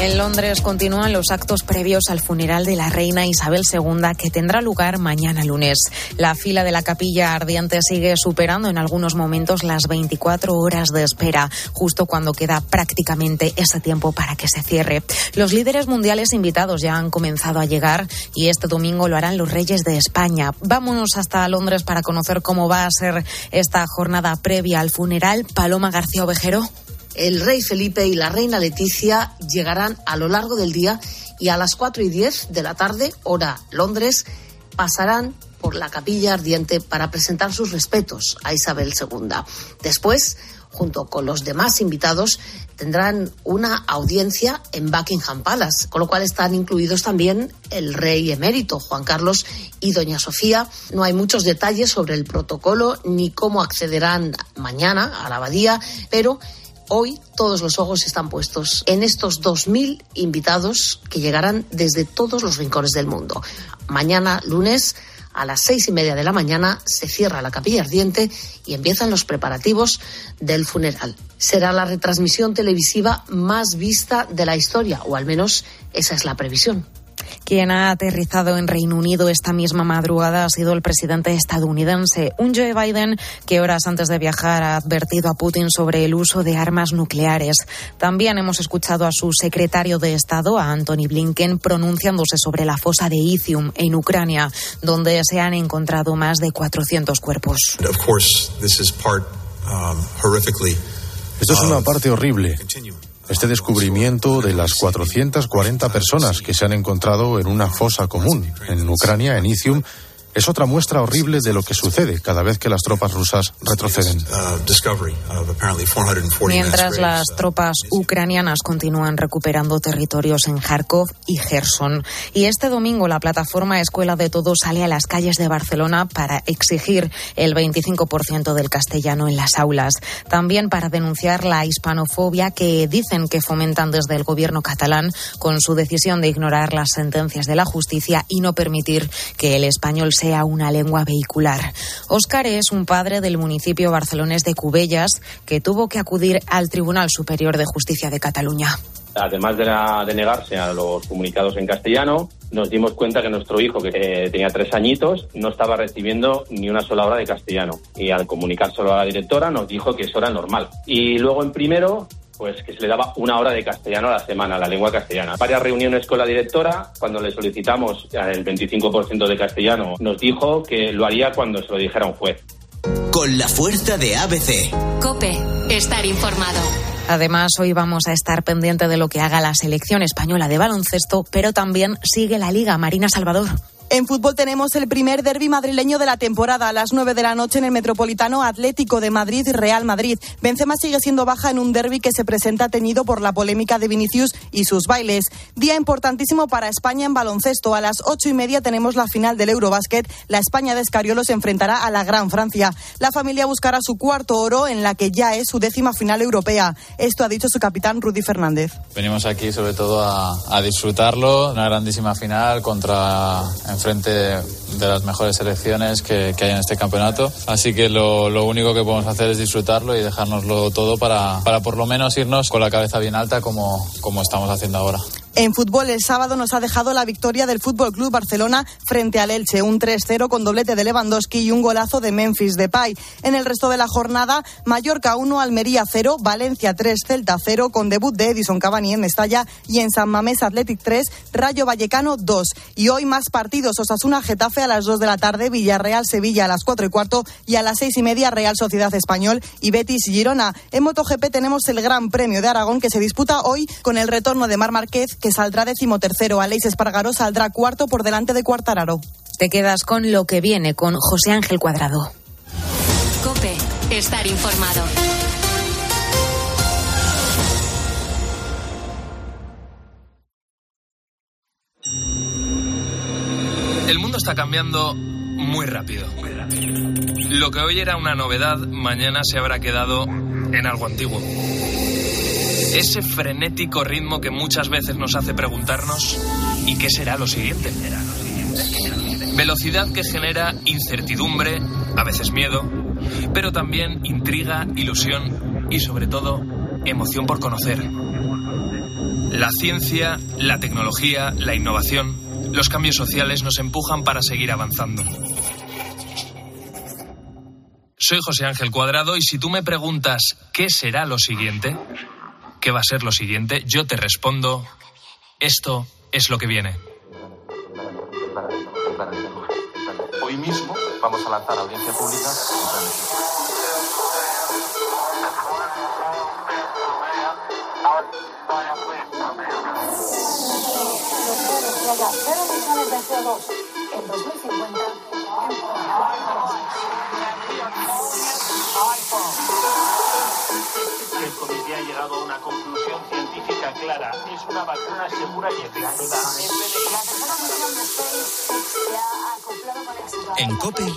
En Londres continúan los actos previos al funeral de la reina Isabel II que tendrá lugar mañana lunes. La fila de la capilla ardiente sigue superando en algunos momentos las 24 horas de espera, justo cuando queda prácticamente ese tiempo para que se cierre. Los líderes mundiales invitados ya han comenzado a llegar y este domingo lo harán los reyes de España. Vámonos hasta Londres para conocer cómo va a ser esta jornada previa al funeral. Paloma García Ovejero el rey Felipe y la reina Leticia llegarán a lo largo del día y a las 4 y 10 de la tarde, hora Londres, pasarán por la capilla ardiente para presentar sus respetos a Isabel II. Después, junto con los demás invitados, tendrán una audiencia en Buckingham Palace, con lo cual están incluidos también el rey emérito Juan Carlos y doña Sofía. No hay muchos detalles sobre el protocolo ni cómo accederán mañana a la abadía, pero Hoy todos los ojos están puestos en estos 2.000 invitados que llegarán desde todos los rincones del mundo. Mañana, lunes, a las seis y media de la mañana, se cierra la capilla ardiente y empiezan los preparativos del funeral. Será la retransmisión televisiva más vista de la historia, o al menos esa es la previsión. Quien ha aterrizado en Reino Unido esta misma madrugada ha sido el presidente estadounidense, un Joe Biden que horas antes de viajar ha advertido a Putin sobre el uso de armas nucleares. También hemos escuchado a su secretario de Estado, a Anthony Blinken, pronunciándose sobre la fosa de Izium en Ucrania, donde se han encontrado más de 400 cuerpos. Um, Esto es una parte horrible este descubrimiento de las 440 personas que se han encontrado en una fosa común en Ucrania, en Izium, es otra muestra horrible de lo que sucede cada vez que las tropas rusas retroceden. Mientras las tropas ucranianas continúan recuperando territorios en Kharkov y Gerson. Y este domingo la plataforma Escuela de Todos sale a las calles de Barcelona para exigir el 25% del castellano en las aulas. También para denunciar la hispanofobia que dicen que fomentan desde el gobierno catalán con su decisión de ignorar las sentencias de la justicia y no permitir que el español sea una lengua vehicular. Óscar es un padre del municipio barcelonés de Cubellas que tuvo que acudir al Tribunal Superior de Justicia de Cataluña. Además de, negarse a los comunicados en castellano, nos dimos cuenta que nuestro hijo, que eh, tenía tres añitos, no estaba recibiendo ni una sola hora de castellano. Y al comunicárselo a la directora nos dijo que eso era normal. Y luego en primero pues que se le daba una hora de castellano a la semana, la lengua castellana. Varias reuniones con la directora, cuando le solicitamos el 25% de castellano, nos dijo que lo haría cuando se lo dijera un juez. Con la fuerza de ABC. Cope, estar informado. Además, hoy vamos a estar pendiente de lo que haga la selección española de baloncesto, pero también sigue la Liga Marina Salvador. En fútbol tenemos el primer derby madrileño de la temporada a las 9 de la noche en el Metropolitano Atlético de Madrid Real Madrid. Benzema sigue siendo baja en un derby que se presenta tenido por la polémica de Vinicius y sus bailes. Día importantísimo para España en baloncesto. A las ocho y media tenemos la final del Eurobásquet. La España de Escariolo se enfrentará a la Gran Francia. La familia buscará su cuarto oro en la que ya es su décima final europea. Esto ha dicho su capitán Rudy Fernández. Venimos aquí sobre todo a, a disfrutarlo. Una grandísima final contra frente de las mejores selecciones que, hay en este campeonato. Así que lo, único que podemos hacer es disfrutarlo y dejárnoslo todo para, para por lo menos irnos con la cabeza bien alta como, como estamos haciendo ahora. En fútbol, el sábado nos ha dejado la victoria del Fútbol Club Barcelona frente al Elche, un 3-0 con doblete de Lewandowski y un golazo de Memphis Depay. En el resto de la jornada, Mallorca 1, Almería 0, Valencia 3, Celta 0, con debut de Edison Cavani en Mestalla y en San Mamés Athletic 3, Rayo Vallecano 2. Y hoy más partidos, Osasuna Getafe a las 2 de la tarde, Villarreal Sevilla a las 4 y cuarto y a las 6 y media Real Sociedad Español y Betis Girona. En MotoGP tenemos el Gran Premio de Aragón que se disputa hoy con el retorno de Mar Márquez que saldrá decimotercero. Aleix Espargaró saldrá cuarto por delante de Cuartararo. Te quedas con lo que viene con José Ángel Cuadrado. Cope, estar informado. El mundo está cambiando muy rápido. Lo que hoy era una novedad, mañana se habrá quedado en algo antiguo. Ese frenético ritmo que muchas veces nos hace preguntarnos ¿y qué será lo siguiente? Velocidad que genera incertidumbre, a veces miedo, pero también intriga, ilusión y sobre todo emoción por conocer. La ciencia, la tecnología, la innovación, los cambios sociales nos empujan para seguir avanzando. Soy José Ángel Cuadrado y si tú me preguntas qué será lo siguiente, qué va a ser lo siguiente, yo te respondo, esto es lo que viene. Hoy mismo vamos a lanzar audiencia pública. en 2050 El comité ha llegado a una conclusión científica clara. Es una vacuna segura y efectiva. En COPE,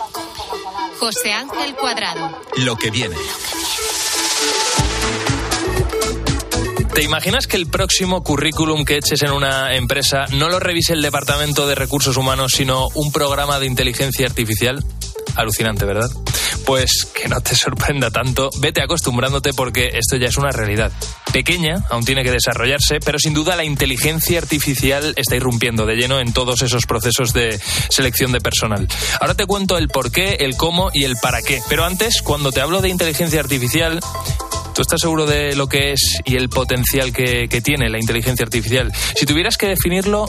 José Ángel Cuadrado. lo que viene. ¿Te imaginas que el próximo currículum que eches en una empresa no lo revise el Departamento de Recursos Humanos, sino un programa de inteligencia artificial? Alucinante, ¿verdad? Pues que no te sorprenda tanto, vete acostumbrándote porque esto ya es una realidad. Pequeña, aún tiene que desarrollarse, pero sin duda la inteligencia artificial está irrumpiendo de lleno en todos esos procesos de selección de personal. Ahora te cuento el por qué, el cómo y el para qué. Pero antes, cuando te hablo de inteligencia artificial, ¿Tú estás seguro de lo que es y el potencial que, que tiene la inteligencia artificial? Si tuvieras que definirlo,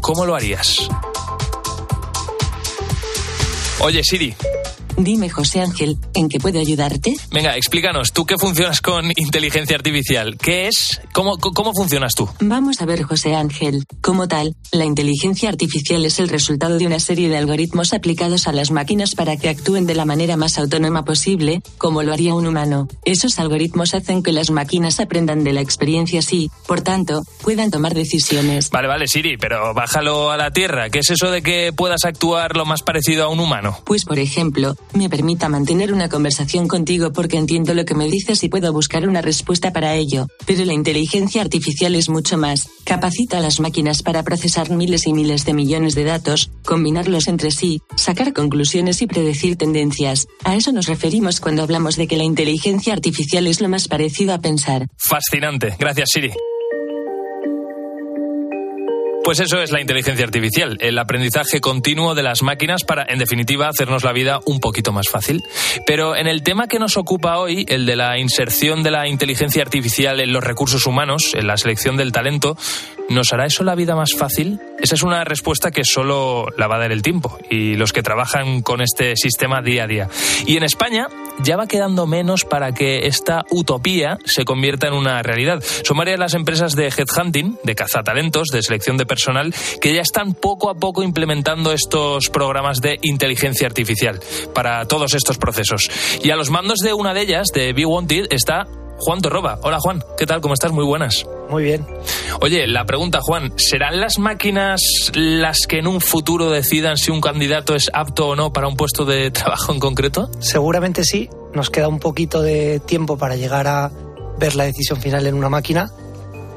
¿cómo lo harías? Oye, Siri, Dime, José Ángel, ¿en qué puedo ayudarte? venga, explícanos, tú que funcionas con inteligencia artificial, ¿qué es? ¿Cómo, cómo funcionas tú? Vamos a ver, José Ángel. Como tal, la inteligencia artificial es el resultado de una serie de algoritmos aplicados a las máquinas para que actúen de la manera más autónoma posible, como lo haría un humano. Esos algoritmos hacen que las máquinas aprendan de la experiencia y, por tanto, puedan tomar decisiones. Vale, vale, Siri, pero bájalo a la tierra. ¿Qué es eso de que puedas actuar lo más parecido a un humano? Pues, por ejemplo, me permita mantener una conversación contigo porque entiendo lo que me dices y puedo buscar una respuesta para ello. Pero la inteligencia artificial es mucho más. Capacita a las máquinas para procesar miles y miles de millones de datos, combinarlos entre sí, sacar conclusiones y predecir tendencias. A eso nos referimos cuando hablamos de que la inteligencia artificial es lo más parecido a pensar. Fascinante. Gracias, Siri. Pues eso es la inteligencia artificial, el aprendizaje continuo de las máquinas para, en definitiva, hacernos la vida un poquito más fácil. Pero en el tema que nos ocupa hoy, el de la inserción de la inteligencia artificial en los recursos humanos, en la selección del talento, ¿nos hará eso la vida más fácil? Esa es una respuesta que solo la va a dar el tiempo y los que trabajan con este sistema día a día. Y en España ya va quedando menos para que esta utopía se convierta en una realidad. Son varias las empresas de headhunting, de cazatalentos, de selección de personal, que ya están poco a poco implementando estos programas de inteligencia artificial para todos estos procesos. Y a los mandos de una de ellas, de Be Wanted, está Juan Torroba. Hola Juan, ¿qué tal? ¿Cómo estás? Muy buenas. Muy bien. Oye, la pregunta, Juan, ¿serán las máquinas las que en un futuro decidan si un candidato es apto o no para un puesto de trabajo en concreto? Seguramente sí. Nos queda un poquito de tiempo para llegar a ver la decisión final en una máquina,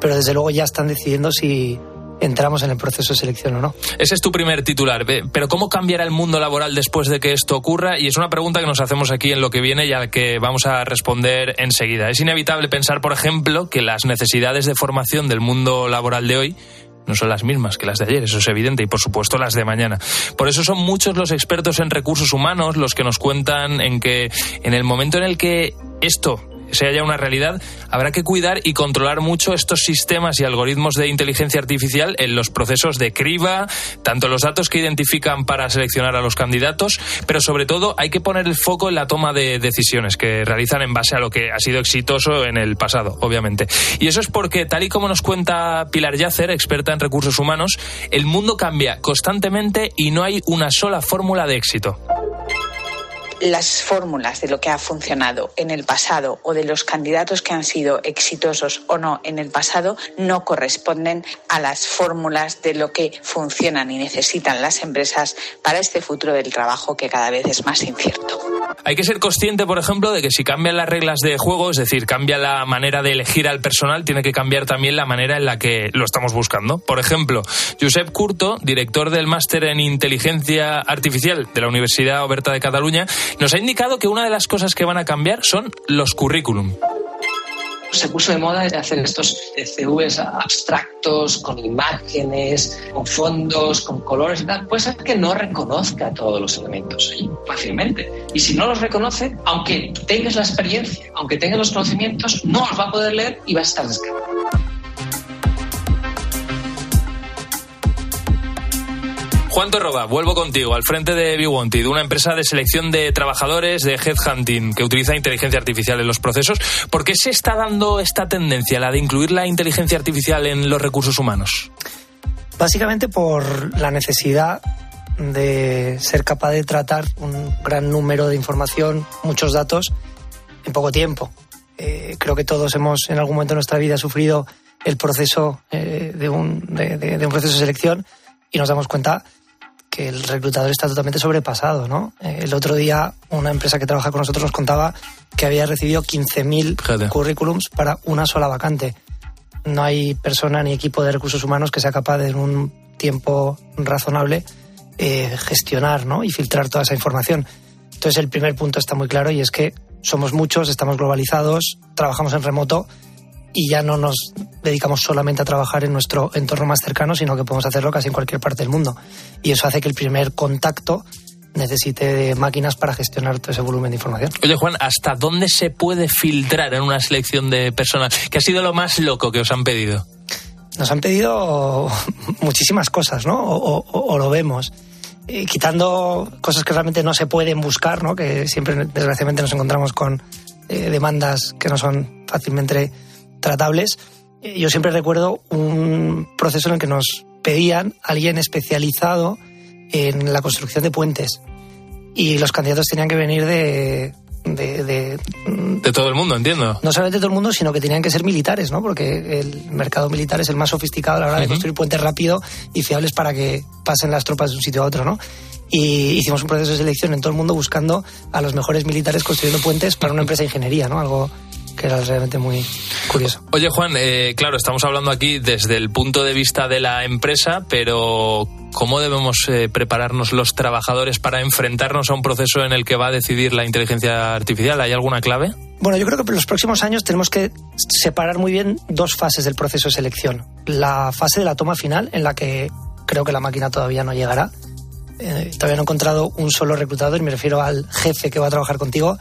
pero desde luego ya están decidiendo si entramos en el proceso de selección o no. Ese es tu primer titular. Pero ¿cómo cambiará el mundo laboral después de que esto ocurra? Y es una pregunta que nos hacemos aquí en lo que viene y a la que vamos a responder enseguida. Es inevitable pensar, por ejemplo, que las necesidades de formación del mundo laboral de hoy no son las mismas que las de ayer, eso es evidente, y por supuesto las de mañana. Por eso son muchos los expertos en recursos humanos los que nos cuentan en que en el momento en el que esto sea ya una realidad, habrá que cuidar y controlar mucho estos sistemas y algoritmos de inteligencia artificial en los procesos de criba, tanto los datos que identifican para seleccionar a los candidatos, pero sobre todo hay que poner el foco en la toma de decisiones que realizan en base a lo que ha sido exitoso en el pasado, obviamente. Y eso es porque, tal y como nos cuenta Pilar Yacer, experta en recursos humanos, el mundo cambia constantemente y no hay una sola fórmula de éxito. Las fórmulas de lo que ha funcionado en el pasado o de los candidatos que han sido exitosos o no en el pasado no corresponden a las fórmulas de lo que funcionan y necesitan las empresas para este futuro del trabajo que cada vez es más incierto. Hay que ser consciente, por ejemplo, de que si cambian las reglas de juego, es decir, cambia la manera de elegir al personal, tiene que cambiar también la manera en la que lo estamos buscando. Por ejemplo, Josep Curto, director del máster en inteligencia artificial de la Universidad Oberta de Cataluña, nos ha indicado que una de las cosas que van a cambiar son los currículum se puso de moda hacer estos CVs abstractos, con imágenes, con fondos, con colores y tal. Puede ser que no reconozca todos los elementos fácilmente. Y si no los reconoce, aunque tengas la experiencia, aunque tengas los conocimientos, no los va a poder leer y va a estar descargado. Juan Torroba, vuelvo contigo al frente de BeWanted, una empresa de selección de trabajadores de headhunting que utiliza inteligencia artificial en los procesos. ¿Por qué se está dando esta tendencia, la de incluir la inteligencia artificial en los recursos humanos? Básicamente por la necesidad de ser capaz de tratar un gran número de información, muchos datos, en poco tiempo. Eh, creo que todos hemos en algún momento de nuestra vida sufrido el proceso eh, de, un, de un proceso de selección y nos damos cuenta que el reclutador está totalmente sobrepasado, ¿no? El otro día una empresa que trabaja con nosotros nos contaba que había recibido 15.000 currículums para una sola vacante. No hay persona ni equipo de recursos humanos que sea capaz de en un tiempo razonable eh, gestionar ¿no? y filtrar toda esa información. Entonces el primer punto está muy claro y es que somos muchos, estamos globalizados, trabajamos en remoto y ya no nos dedicamos solamente a trabajar en nuestro entorno más cercano, sino que podemos hacerlo casi en cualquier parte del mundo. Y eso hace que el primer contacto necesite de máquinas para gestionar todo ese volumen de información. Oye, Juan, ¿hasta dónde se puede filtrar en una selección de personas? ¿Qué ha sido lo más loco que os han pedido? Nos han pedido muchísimas cosas, ¿no? O, lo vemos. Eh, quitando cosas que realmente no se pueden buscar, ¿no? Que siempre, desgraciadamente, nos encontramos con eh, demandas que no son fácilmente tratables. Eh, yo siempre recuerdo un proceso en el que nos pedían alguien especializado en la construcción de puentes y los candidatos tenían que venir de, de, de, todo el mundo, entiendo. No solamente de todo el mundo, sino que tenían que ser militares, ¿no? Porque el mercado militar es el más sofisticado a la hora de construir puentes rápido y fiables para que pasen las tropas de un sitio a otro, ¿no? Y hicimos un proceso de selección en todo el mundo buscando a los mejores militares construyendo puentes para una empresa de ingeniería, ¿no? Algo que era realmente muy curioso. Oye, Juan, eh, claro, estamos hablando aquí desde el punto de vista de la empresa, pero ¿cómo debemos eh, prepararnos los trabajadores para enfrentarnos a un proceso en el que va a decidir la inteligencia artificial? ¿Hay alguna clave? Bueno, yo creo que en los próximos años tenemos que separar muy bien dos fases del proceso de selección. La fase de la toma final, en la que creo que la máquina todavía no llegará. Eh, todavía no he encontrado un solo reclutador, y me refiero al jefe que va a trabajar contigo,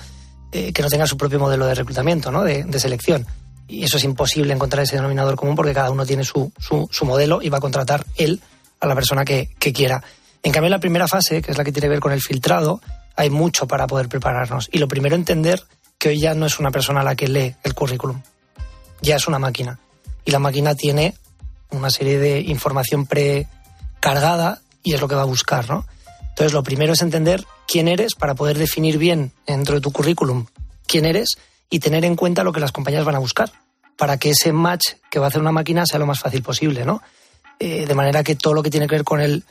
eh, que no tenga su propio modelo de reclutamiento, ¿no? de, selección. Y eso es imposible encontrar ese denominador común porque cada uno tiene su, su, modelo y va a contratar él a la persona que, que, quiera. En cambio, en la primera fase, que es la que tiene que ver con el filtrado, hay mucho para poder prepararnos. Y lo primero, entender que hoy ya no es una persona la que lee el currículum, ya es una máquina. Y la máquina tiene una serie de información precargada y es lo que va a buscar, ¿no? Entonces, lo primero es entender quién eres para poder definir bien dentro de tu currículum quién eres y tener en cuenta lo que las compañías van a buscar para que ese match que va a hacer una máquina sea lo más fácil posible, ¿no? Eh, de manera que todo lo que tiene que ver con el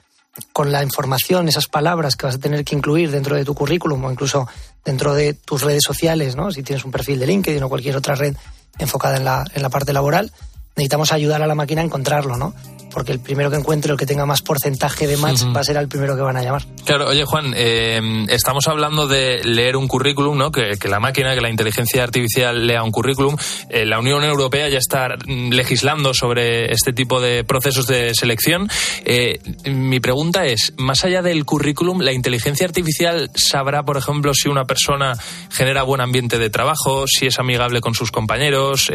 con la información, esas palabras que vas a tener que incluir dentro de tu currículum o incluso dentro de tus redes sociales, ¿no? Si tienes un perfil de LinkedIn o cualquier otra red enfocada en la, en la parte laboral, necesitamos ayudar a la máquina a encontrarlo, ¿no? Porque el primero que encuentre, el que tenga más porcentaje de match, va a ser el primero que van a llamar. Claro, oye Juan, eh, estamos hablando de leer un currículum, ¿no? Que, la máquina, que la inteligencia artificial lea un currículum. Eh, la Unión Europea ya está legislando sobre este tipo de procesos de selección. Eh, mi pregunta es, más allá del currículum, ¿la inteligencia artificial sabrá, por ejemplo, si una persona genera buen ambiente de trabajo, si es amigable con sus compañeros,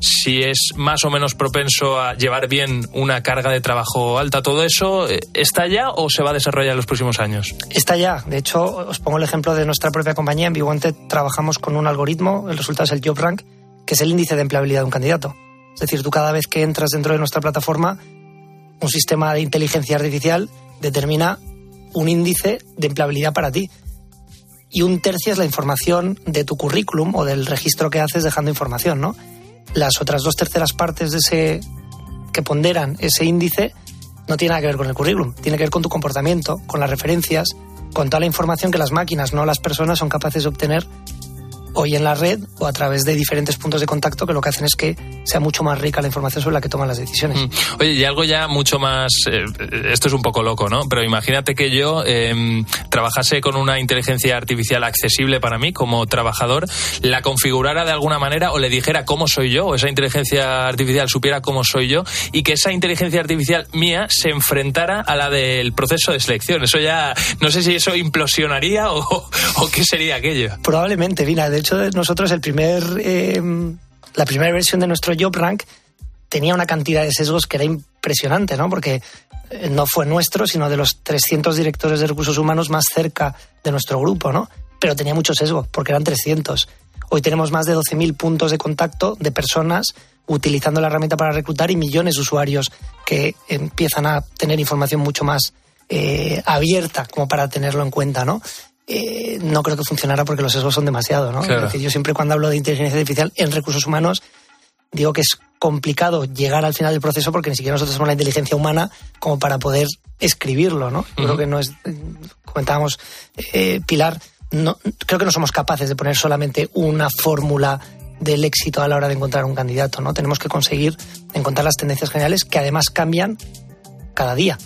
si es más o menos propenso a llevar bien una carga de trabajo alta. ¿Todo eso eh, está ya o se va a desarrollar en los próximos años? Está ya. De hecho, os pongo el ejemplo de nuestra propia compañía. En Viwanted trabajamos con un algoritmo, el resultado es el Job Rank, que es el índice de empleabilidad de un candidato. Es decir, tú cada vez que entras dentro de nuestra plataforma, un sistema de inteligencia artificial determina un índice de empleabilidad para ti. y un tercio es la información de tu currículum o del registro que haces dejando información, ¿no? Las otras dos terceras partes de ese que ponderan ese índice no tiene nada que ver con el currículum, tiene que ver con tu comportamiento, con las referencias, con toda la información que las máquinas, no las personas, son capaces de obtener hoy en la red o a través de diferentes puntos de contacto que lo que hacen es que sea mucho más rica la información sobre la que toman las decisiones. Mm. Oye, y algo ya mucho más, eh, esto es un poco loco, ¿no? Pero imagínate que yo em, trabajase con una inteligencia artificial accesible para mí como trabajador, la configurara de alguna manera o le dijera cómo soy yo, o esa inteligencia artificial supiera cómo soy yo y que esa inteligencia artificial mía se enfrentara a la del proceso de selección. Eso ya, no sé si eso implosionaría o, o qué sería aquello. Probablemente, mira, de hecho nosotros el primer, eh, la primera versión de nuestro Job Rank tenía una cantidad de sesgos que era impresionante, ¿no? Porque eh, no fue nuestro, sino de los 300 directores de recursos humanos más cerca de nuestro grupo, ¿no? Pero tenía mucho sesgo, porque eran 300. Hoy tenemos más de 12.000 puntos de contacto de personas utilizando la herramienta para reclutar y millones de usuarios que empiezan a tener información mucho más eh, abierta como para tenerlo en cuenta, ¿no? Eh, no creo que funcionara porque los sesgos son demasiado, ¿no? yo siempre cuando hablo de inteligencia artificial en recursos humanos digo que es complicado llegar al final del proceso porque ni siquiera nosotros somos la inteligencia humana como para poder escribirlo, ¿no? Creo que no es, comentábamos, eh, Pilar, no, creo que no somos capaces de poner solamente una fórmula del éxito a la hora de encontrar un candidato, ¿no? Tenemos que conseguir encontrar las tendencias generales que además cambian cada día.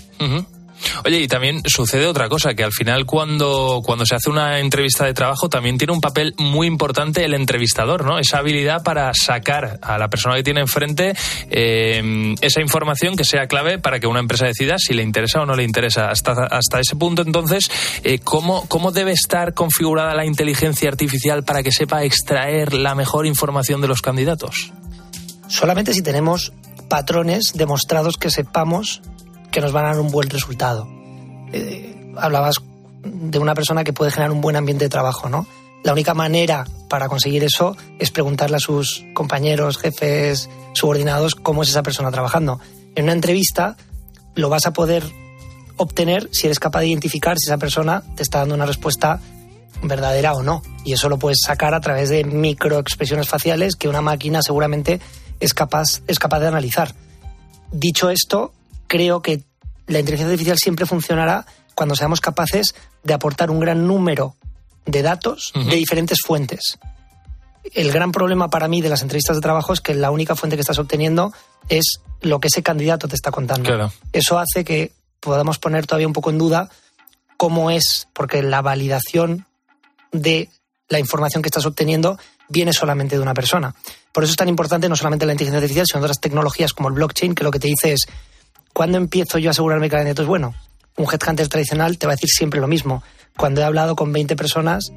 Oye, y también sucede otra cosa, que al final cuando, cuando se hace una entrevista de trabajo también tiene un papel muy importante el entrevistador, ¿no? Esa habilidad para sacar a la persona que tiene enfrente eh, esa información que sea clave para que una empresa decida si le interesa o no le interesa. Hasta, hasta ese punto, entonces, eh, ¿cómo, ¿cómo debe estar configurada la inteligencia artificial para que sepa extraer la mejor información de los candidatos? Solamente si tenemos patrones demostrados que sepamos que nos van a dar un buen resultado. Eh, hablabas de una persona que puede generar un buen ambiente de trabajo, ¿no? La única manera para conseguir eso es preguntarle a sus compañeros, jefes, subordinados cómo es esa persona trabajando. En una entrevista lo vas a poder obtener si eres capaz de identificar si esa persona te está dando una respuesta verdadera o no. Y eso lo puedes sacar a través de microexpresiones faciales que una máquina seguramente es capaz, es capaz de analizar. Dicho esto, creo que la inteligencia artificial siempre funcionará cuando seamos capaces de aportar un gran número de datos de diferentes fuentes. El gran problema para mí de las entrevistas de trabajo es que la única fuente que estás obteniendo es lo que ese candidato te está contando. Eso hace que podamos poner todavía un poco en duda cómo es, porque la validación de la información que estás obteniendo viene solamente de una persona. Por eso es tan importante no solamente la inteligencia artificial, sino otras tecnologías como el blockchain, que lo que te dice es ¿Cuándo empiezo yo a asegurarme que el candidato es bueno? Un headhunter tradicional te va a decir siempre lo mismo. Cuando he hablado con 20 personas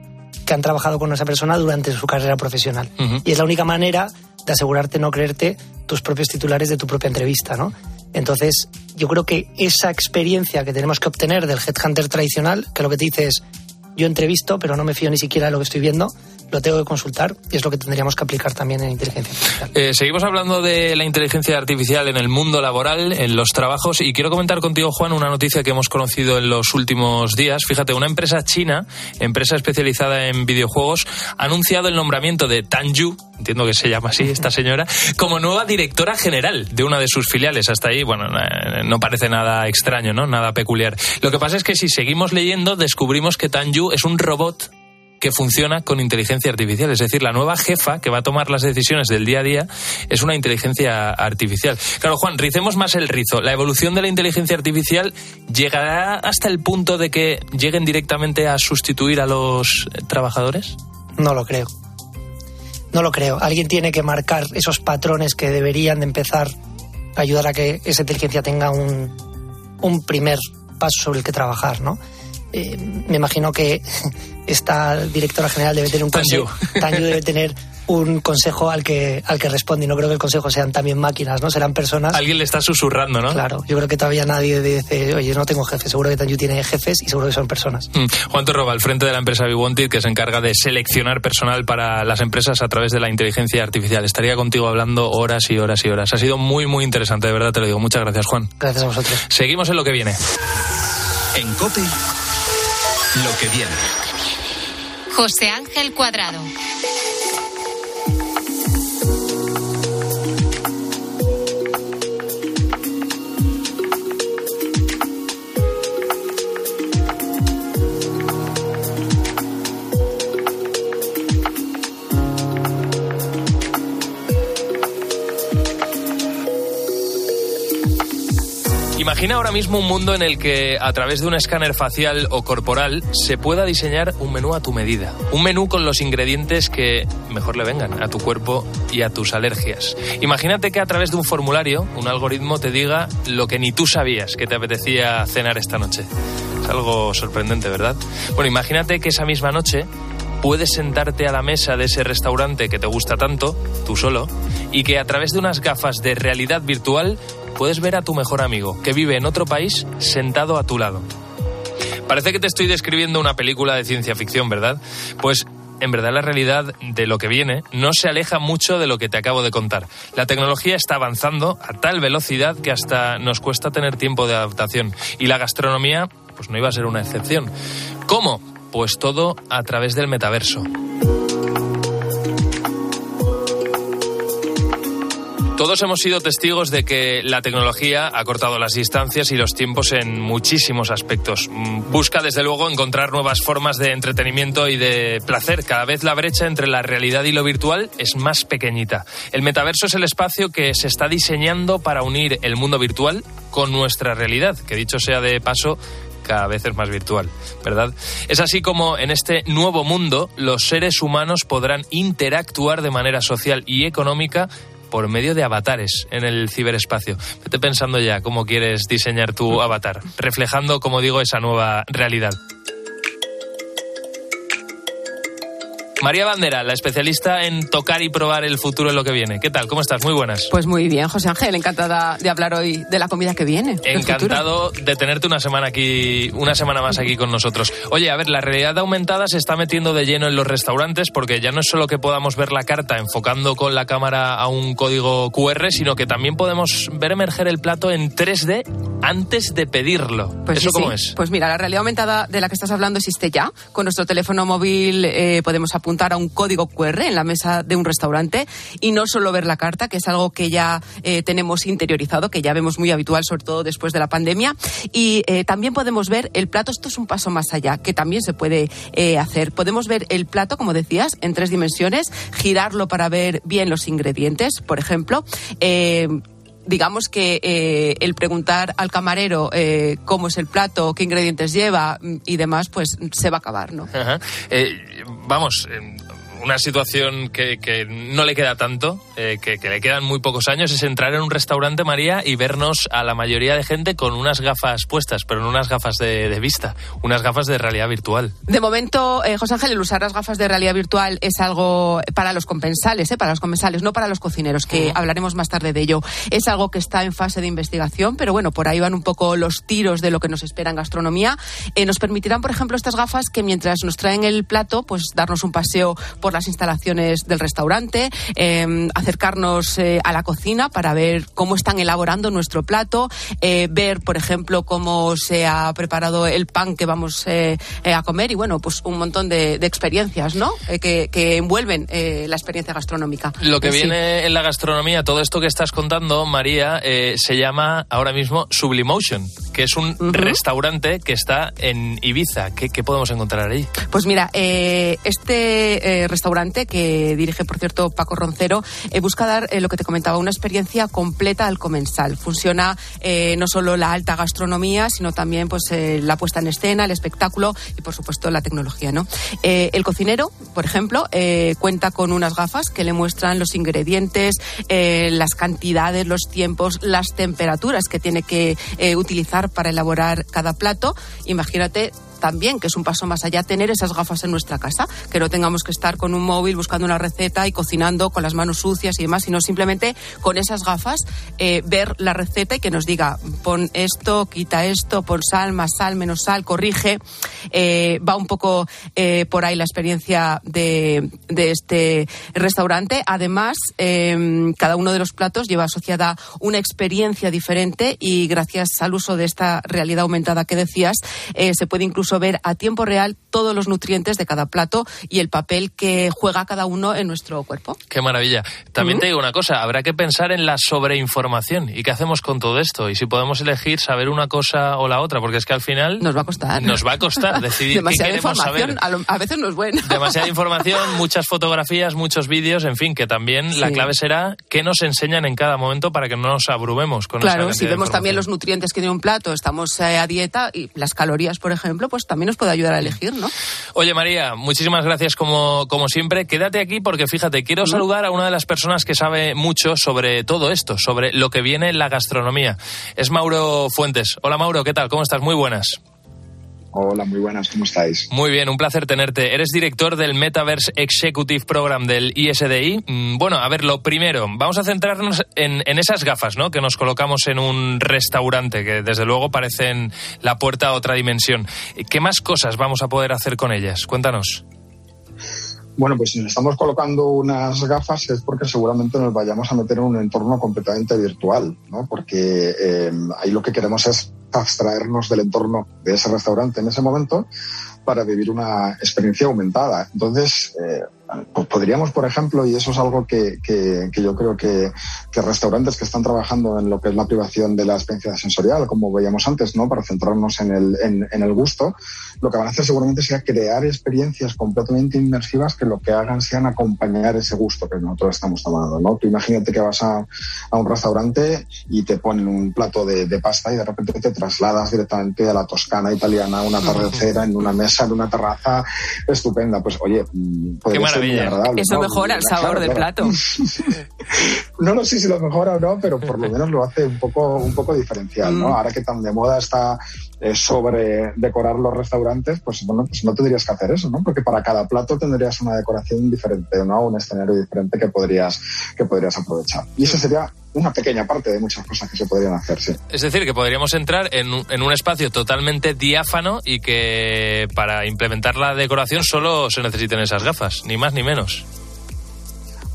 que han trabajado con esa persona durante su carrera profesional. Y es la única manera de asegurarte no creerte tus propios titulares de tu propia entrevista, ¿no? Entonces, yo creo que esa experiencia que tenemos que obtener del headhunter tradicional, que lo que te dice es, yo entrevisto, pero no me fío ni siquiera de lo que estoy viendo, lo tengo que consultar y es lo que tendríamos que aplicar también en inteligencia artificial. Eh, seguimos hablando de la inteligencia artificial en el mundo laboral, en los trabajos, y quiero comentar contigo, Juan, una noticia que hemos conocido en los últimos días. Fíjate, una empresa china, empresa especializada en videojuegos, ha anunciado el nombramiento de Tan Yu, entiendo que se llama así esta señora, como nueva directora general de una de sus filiales. Hasta ahí, bueno, no parece nada extraño, ¿no? Nada peculiar. Lo que pasa es que si seguimos leyendo, descubrimos que Tan Yu es un robot que funciona con inteligencia artificial. Es decir, la nueva jefa que va a tomar las decisiones del día a día es una inteligencia artificial. Claro, Juan, ricemos más el rizo. ¿La evolución de la inteligencia artificial llegará hasta el punto de que lleguen directamente a sustituir a los trabajadores? No lo creo. No lo creo. Alguien tiene que marcar esos patrones que deberían de empezar a ayudar a que esa inteligencia tenga un, un primer paso sobre el que trabajar, ¿no? Eh, me imagino que esta directora general debe tener un consejo. debe tener un consejo al que, al que responde. Y no creo que el consejo sean también máquinas, ¿no? Serán personas. Alguien le está susurrando, ¿no? Claro. Yo creo que todavía nadie dice, oye, no tengo jefe. Seguro que Tanju tiene jefes y seguro que son personas. Mm. Juan Torroba, al frente de la empresa BeWanted, que se encarga de seleccionar personal para las empresas a través de la inteligencia artificial. Estaría contigo hablando horas y horas y horas. Ha sido muy, muy interesante, de verdad te lo digo. Muchas gracias, Juan. Gracias a vosotros. Seguimos en lo que viene. En COPE, lo que viene. José Ángel Cuadrado. Imagina ahora mismo un mundo en el que a través de un escáner facial o corporal se pueda diseñar un menú a tu medida. Un menú con los ingredientes que mejor le vengan a tu cuerpo y a tus alergias. Imagínate que a través de un formulario, un algoritmo te diga lo que ni tú sabías que te apetecía cenar esta noche. Es algo sorprendente, ¿verdad? Bueno, imagínate que esa misma noche puedes sentarte a la mesa de ese restaurante que te gusta tanto, tú solo, y que a través de unas gafas de realidad virtual puedes ver a tu mejor amigo, que vive en otro país, sentado a tu lado. Parece que te estoy describiendo una película de ciencia ficción, ¿verdad? Pues en verdad la realidad de lo que viene no se aleja mucho de lo que te acabo de contar. La tecnología está avanzando a tal velocidad que hasta nos cuesta tener tiempo de adaptación. Y la gastronomía, pues no iba a ser una excepción. ¿Cómo? Pues todo a través del metaverso. Todos hemos sido testigos de que la tecnología ha cortado las distancias y los tiempos en muchísimos aspectos. Busca, desde luego, encontrar nuevas formas de entretenimiento y de placer. Cada vez la brecha entre la realidad y lo virtual es más pequeñita. El metaverso es el espacio que se está diseñando para unir el mundo virtual con nuestra realidad, que dicho sea de paso, cada vez es más virtual, ¿verdad? Es así como en este nuevo mundo los seres humanos podrán interactuar de manera social y económica por medio de avatares en el ciberespacio. Vete pensando ya cómo quieres diseñar tu avatar, reflejando, como digo, esa nueva realidad. María Bandera, la especialista en tocar y probar el futuro en lo que viene. ¿Qué tal? ¿Cómo estás? Muy buenas. Pues muy bien, José Ángel. Encantada de hablar hoy de la comida que viene. Encantado de tenerte una semana aquí, una semana más aquí con nosotros. Oye, a ver, la realidad aumentada se está metiendo de lleno en los restaurantes porque ya no es solo que podamos ver la carta enfocando con la cámara a un código QR, sino que también podemos ver emerger el plato en 3D antes de pedirlo. Pues ¿Eso sí, cómo sí. es? Pues mira, la realidad aumentada de la que estás hablando existe ya. Con nuestro teléfono móvil eh, podemos apuntar a un código QR en la mesa de un restaurante y no solo ver la carta, que es algo que ya eh, tenemos interiorizado, que ya vemos muy habitual, sobre todo después de la pandemia. Y eh, también podemos ver el plato, esto es un paso más allá, que también se puede eh, hacer. Podemos ver el plato, como decías, en tres dimensiones, girarlo para ver bien los ingredientes, por ejemplo. Eh, digamos que eh, el preguntar al camarero eh, cómo es el plato, qué ingredientes lleva mm, y demás, pues se va a acabar, ¿no? Ajá. Eh, vamos, eh, una situación que, que no le queda tanto, eh, que, que le quedan muy pocos años, es entrar en un restaurante, María, y vernos a la mayoría de gente con unas gafas puestas, pero no unas gafas de, de vista, unas gafas de realidad virtual. De momento, eh, José Ángel, el usar las gafas de realidad virtual es algo para los compensales, eh, para los comensales, no para los cocineros, que hablaremos más tarde de ello. Es algo que está en fase de investigación, pero bueno, por ahí van un poco los tiros de lo que nos espera en gastronomía. Eh, nos permitirán, por ejemplo, estas gafas que mientras nos traen el plato, pues darnos un paseo por las instalaciones del restaurante, eh, acercarnos eh, a la cocina para ver cómo están elaborando nuestro plato, eh, ver, por ejemplo, cómo se ha preparado el pan que vamos eh, a comer y bueno, pues un montón de, de experiencias, ¿no? Que, que envuelven la experiencia gastronómica. Lo que en sí. viene en la gastronomía, todo esto que estás contando, María, se llama ahora mismo Sublimotion, que es un restaurante que está en Ibiza. ¿Qué, qué podemos encontrar ahí? Pues mira, este eh, restaurante que dirige, por cierto, Paco Roncero, eh, busca dar eh, lo que te comentaba, una experiencia completa al comensal. Funciona eh, no solo la alta gastronomía, sino también pues la puesta en escena, el espectáculo y, por supuesto, la tecnología. ¿no? El cocinero, por ejemplo, cuenta con unas gafas que le muestran los ingredientes, las cantidades, los tiempos, las temperaturas que tiene que utilizar para elaborar cada plato. Imagínate también, que es un paso más allá, tener esas gafas en nuestra casa, que no tengamos que estar con un móvil buscando una receta y cocinando con las manos sucias y demás, sino simplemente con esas gafas eh, ver la receta y que nos diga, pon esto, quita esto, pon sal, más sal, menos sal, corrige. Eh, va un poco eh, por ahí la experiencia de, este restaurante. Además, eh, cada uno de los platos lleva asociada una experiencia diferente y gracias al uso de esta realidad aumentada que decías, se puede incluso incluso ver a tiempo real todos los nutrientes de cada plato y el papel que juega cada uno en nuestro cuerpo. Qué maravilla. También te digo una cosa, habrá que pensar en la sobreinformación y qué hacemos con todo esto y si podemos elegir saber una cosa o la otra, porque es que al final nos va a costar. Nos va a costar decidir Demasiada qué queremos información, saber. A, a, veces no es bueno. Demasiada información, muchas fotografías, muchos vídeos, en fin, que también sí. la clave será qué nos enseñan en cada momento para que no nos abrumemos con claro, esa si vemos también los nutrientes que tiene un plato, estamos eh, a dieta y las calorías, por ejemplo, pues también nos puede ayudar a elegir, ¿no? Oye, María, muchísimas gracias como, como siempre. Quédate aquí porque fíjate, quiero ¿Mm? saludar a una de las personas que sabe mucho sobre todo esto, sobre lo que viene en la gastronomía. Es Mauro Fuentes. Hola Mauro, ¿qué tal? ¿Cómo estás? Muy buenas. Hola, muy buenas, ¿cómo estáis? Muy bien, un placer tenerte. Eres director del Metaverse Executive Program del ISDI. Bueno, a ver, lo primero, vamos a centrarnos en, en, esas gafas, ¿no? Que nos colocamos en un restaurante, que desde luego parecen la puerta a otra dimensión. ¿Qué más cosas vamos a poder hacer con ellas? Cuéntanos. Bueno, pues si nos estamos colocando unas gafas es porque seguramente nos vayamos a meter en un entorno completamente virtual, ¿no? Porque eh, ahí lo que queremos es abstraernos del entorno de ese restaurante en ese momento para vivir una experiencia aumentada. Entonces, eh, pues podríamos, por ejemplo, y eso es algo que, que, que yo creo que, que, restaurantes que están trabajando en lo que es la privación de la experiencia sensorial, como veíamos antes, ¿no? Para centrarnos en el, en, en el gusto, lo que van a hacer seguramente sea crear experiencias completamente inmersivas que lo que hagan sean acompañar ese gusto que nosotros estamos tomando, ¿no? Tú imagínate que vas a, a un restaurante y te ponen un plato de, de, pasta y de repente te trasladas directamente a la toscana italiana, una tardecera, en una mesa, en una terraza estupenda. Pues, oye, podría Eso ¿no? mejora el sabor Claro, del claro. plato. no lo sé si lo mejora o no, pero por lo menos lo hace un poco, un poco diferencial, ¿no? Mm. Ahora que tan de moda está eh, sobre decorar los restaurantes, pues bueno, pues no tendrías que hacer eso, ¿no? Porque para cada plato tendrías una decoración diferente, ¿no? Un escenario diferente que podrías, que podrías aprovechar. Y eso sería una pequeña parte de muchas cosas que se podrían hacer. Es decir, que podríamos entrar en en un espacio totalmente diáfano y que para implementar la decoración solo se necesiten esas gafas, ni más ni menos.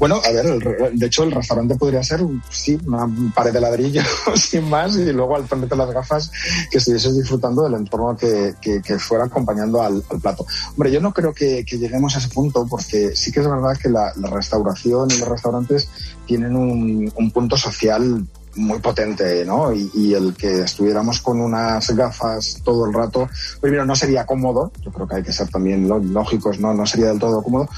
Bueno, a ver, el, de hecho el restaurante podría ser, sí, una pared de ladrillo sin más y luego al ponerte las gafas que estuvieses disfrutando del entorno que, que, fuera acompañando al, plato. Hombre, yo no creo que, lleguemos a ese punto porque sí que es verdad que la, la restauración y los restaurantes tienen un, un punto social muy potente, ¿no? Y, y, el que estuviéramos con unas gafas todo el rato, primero no sería cómodo, yo creo que hay que ser también lógicos, ¿no? No sería del todo cómodo,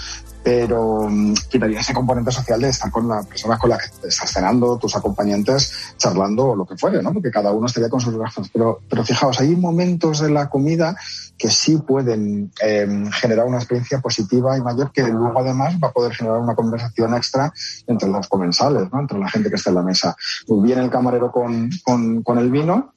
pero um, quitaría ese componente social de estar con la persona con la que estás cenando, tus acompañantes, charlando o lo que fuere, ¿no? Porque cada uno estaría con sus gafas. Pero, pero fijaos, hay momentos de la comida que sí pueden eh, generar una experiencia positiva y mayor que luego además va a poder generar una conversación extra entre los comensales, ¿no? Entre la gente que está en la mesa. Muy bien el camarero con, con el vino,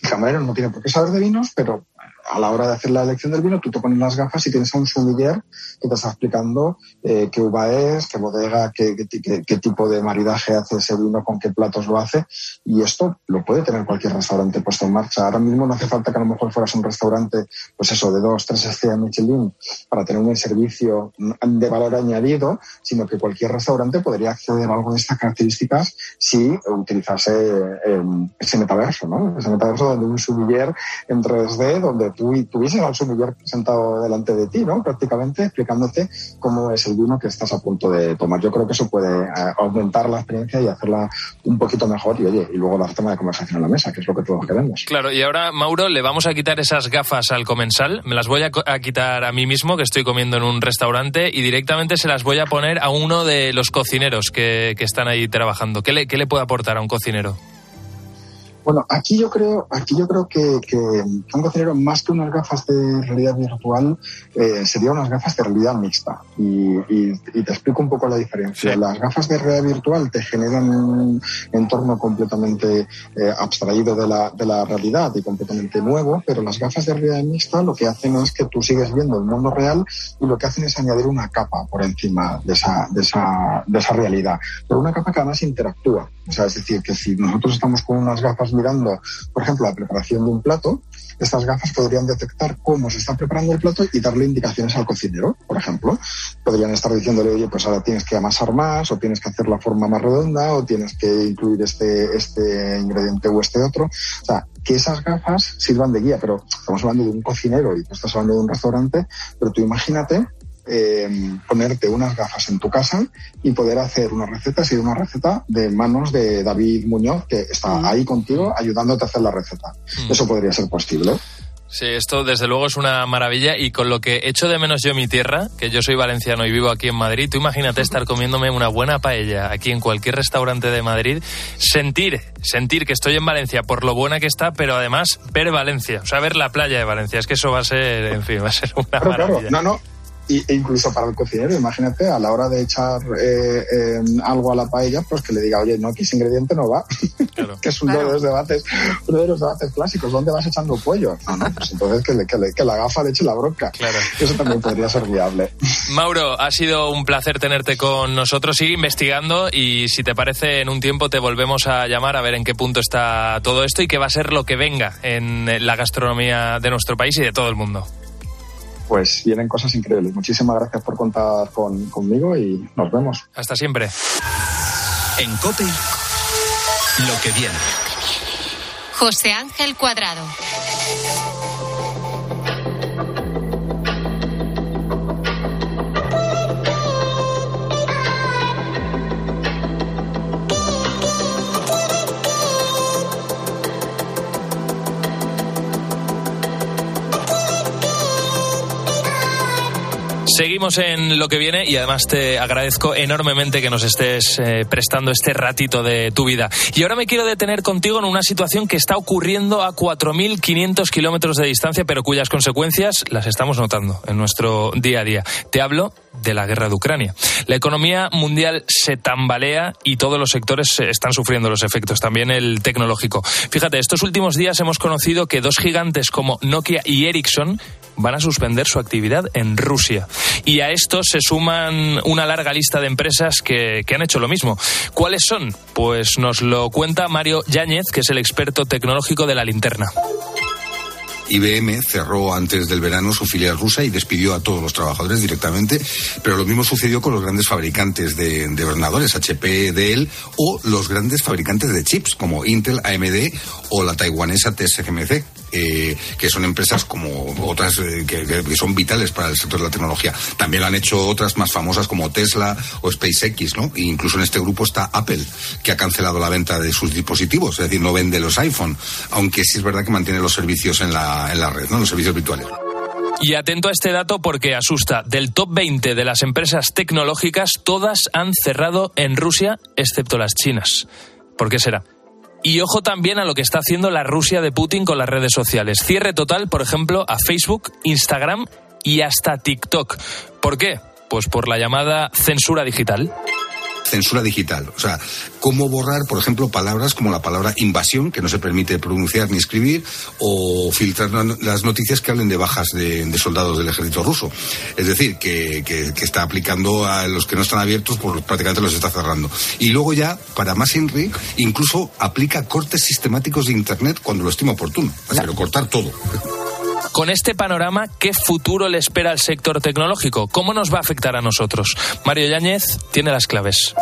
el camarero no tiene por qué saber de vinos, pero a la hora de hacer la elección del vino, tú te pones las gafas y tienes a un sommelier que te está explicando eh, qué uva es, qué bodega, qué, qué, qué, tipo de maridaje hace ese vino, con qué platos lo hace. Y esto lo puede tener cualquier restaurante puesto en marcha. Ahora mismo no hace falta que a lo mejor fueras un restaurante, pues eso, de dos, tres estrellas Michelin para tener un servicio de valor añadido, sino que cualquier restaurante podría acceder a algo de estas características si utilizase eh, ese metaverso, ¿no? Ese metaverso donde un sommelier en 3D, donde tú tuvieses al sommelier sentado delante de ti, ¿no? Prácticamente explicándote cómo es el vino que estás a punto de tomar. Yo creo que eso puede eh, aumentar la experiencia y hacerla un poquito mejor y, oye, y luego dar tema de conversación en la mesa, que es lo que todos queremos. Claro, y ahora, Mauro, le vamos a quitar esas gafas al comensal. Me las voy a, a quitar a mí mismo, que estoy comiendo en un restaurante, y directamente se las voy a poner a uno de los cocineros que, que están ahí trabajando. ¿Qué le, ¿Qué le puede aportar a un cocinero? Bueno, aquí yo creo, aquí yo creo que, que un cocinero más que unas gafas de realidad virtual eh, sería unas gafas de realidad mixta. Y, y, y, te explico un poco la diferencia. Sí. Las gafas de realidad virtual te generan un entorno completamente eh, abstraído de la, de la realidad y completamente nuevo, pero las gafas de realidad mixta lo que hacen es que tú sigues viendo el mundo real y lo que hacen es añadir una capa por encima de esa, de esa, de esa realidad. Pero una capa que además interactúa. O sea, es decir, que si nosotros estamos con unas gafas mirando, por ejemplo, la preparación de un plato, estas gafas podrían detectar cómo se está preparando el plato y darle indicaciones al cocinero, por ejemplo. Podrían estar diciéndole, oye, pues ahora tienes que amasar más, o tienes que hacer la forma más redonda, o tienes que incluir este, este ingrediente o este otro. O sea, que esas gafas sirvan de guía, pero estamos hablando de un cocinero y tú estás hablando de un restaurante, pero tú imagínate eh, ponerte unas gafas en tu casa y poder hacer una receta, si una receta de manos de David Muñoz, que está ahí contigo ayudándote a hacer la receta. Eso podría ser posible. Sí, esto desde luego es una maravilla y con lo que echo de menos yo mi tierra, que yo soy valenciano y vivo aquí en Madrid, tú imagínate estar comiéndome una buena paella aquí en cualquier restaurante de Madrid, sentir, sentir que estoy en Valencia por lo buena que está, pero además ver Valencia, o sea, ver la playa de Valencia, es que eso va a ser, en fin, va a ser una maravilla. No, no, y, e incluso para el cocinero, imagínate, a la hora de echar eh, eh, algo a la paella, pues que le diga, oye, no, que ese ingrediente no va. que es uno de los debates, uno de los debates clásicos, ¿dónde vas echando pollo? No, no, pues entonces que, le, que, le, que la gafa le eche la bronca. Claro. Eso también podría ser viable. Mauro, ha sido un placer tenerte con nosotros. Sigue investigando y si te parece, en un tiempo te volvemos a llamar a ver en qué punto está todo esto y qué va a ser lo que venga en la gastronomía de nuestro país y de todo el mundo pues vienen cosas increíbles. Muchísimas gracias por contar con, conmigo y nos vemos. Hasta siempre. En COPE, lo que viene. José Ángel Cuadrado. Seguimos en lo que viene y además te agradezco enormemente que nos estés eh, prestando este ratito de tu vida. Y ahora me quiero detener contigo en una situación que está ocurriendo a 4.500 kilómetros de distancia, pero cuyas consecuencias las estamos notando en nuestro día a día. Te hablo de la guerra de Ucrania. La economía mundial se tambalea y todos los sectores están sufriendo los efectos, también el tecnológico. Fíjate, estos últimos días hemos conocido que dos gigantes como Nokia y Ericsson van a suspender su actividad en Rusia. Y a esto se suman una larga lista de empresas que, han hecho lo mismo. ¿Cuáles son? Pues nos lo cuenta Mario Yáñez, que es el experto tecnológico de la linterna. IBM cerró antes del verano su filial rusa y despidió a todos los trabajadores directamente, pero lo mismo sucedió con los grandes fabricantes de, de ordenadores, HP, Dell, o los grandes fabricantes de chips como Intel, AMD o la taiwanesa TSMC. Eh, que son empresas como otras eh, que, son vitales para el sector de la tecnología. También lo han hecho otras más famosas como Tesla o SpaceX, ¿no? E incluso en este grupo está Apple, que ha cancelado la venta de sus dispositivos, es decir, no vende los iPhone, aunque sí es verdad que mantiene los servicios en la, en la red, ¿no? Los servicios virtuales. Y atento a este dato porque asusta. Del top 20 de las empresas tecnológicas, todas han cerrado en Rusia, excepto las chinas. ¿Por qué será? Y ojo también a lo que está haciendo la Rusia de Putin con las redes sociales. Cierre total, por ejemplo, a Facebook, Instagram y hasta TikTok. ¿Por qué? Pues por la llamada censura digital censura digital. O sea, cómo borrar, por ejemplo, palabras como la palabra invasión, que no se permite pronunciar ni escribir, o filtrar las noticias que hablen de bajas de, de soldados del ejército ruso. Es decir, que, que, que, está aplicando a los que no están abiertos, pues prácticamente los está cerrando. Y luego ya, para más Henry, incluso aplica cortes sistemáticos de Internet cuando lo estima oportuno. Pero cortar todo. Con este panorama, ¿qué futuro le espera al sector tecnológico? ¿Cómo nos va a afectar a nosotros? Mario Yáñez tiene las claves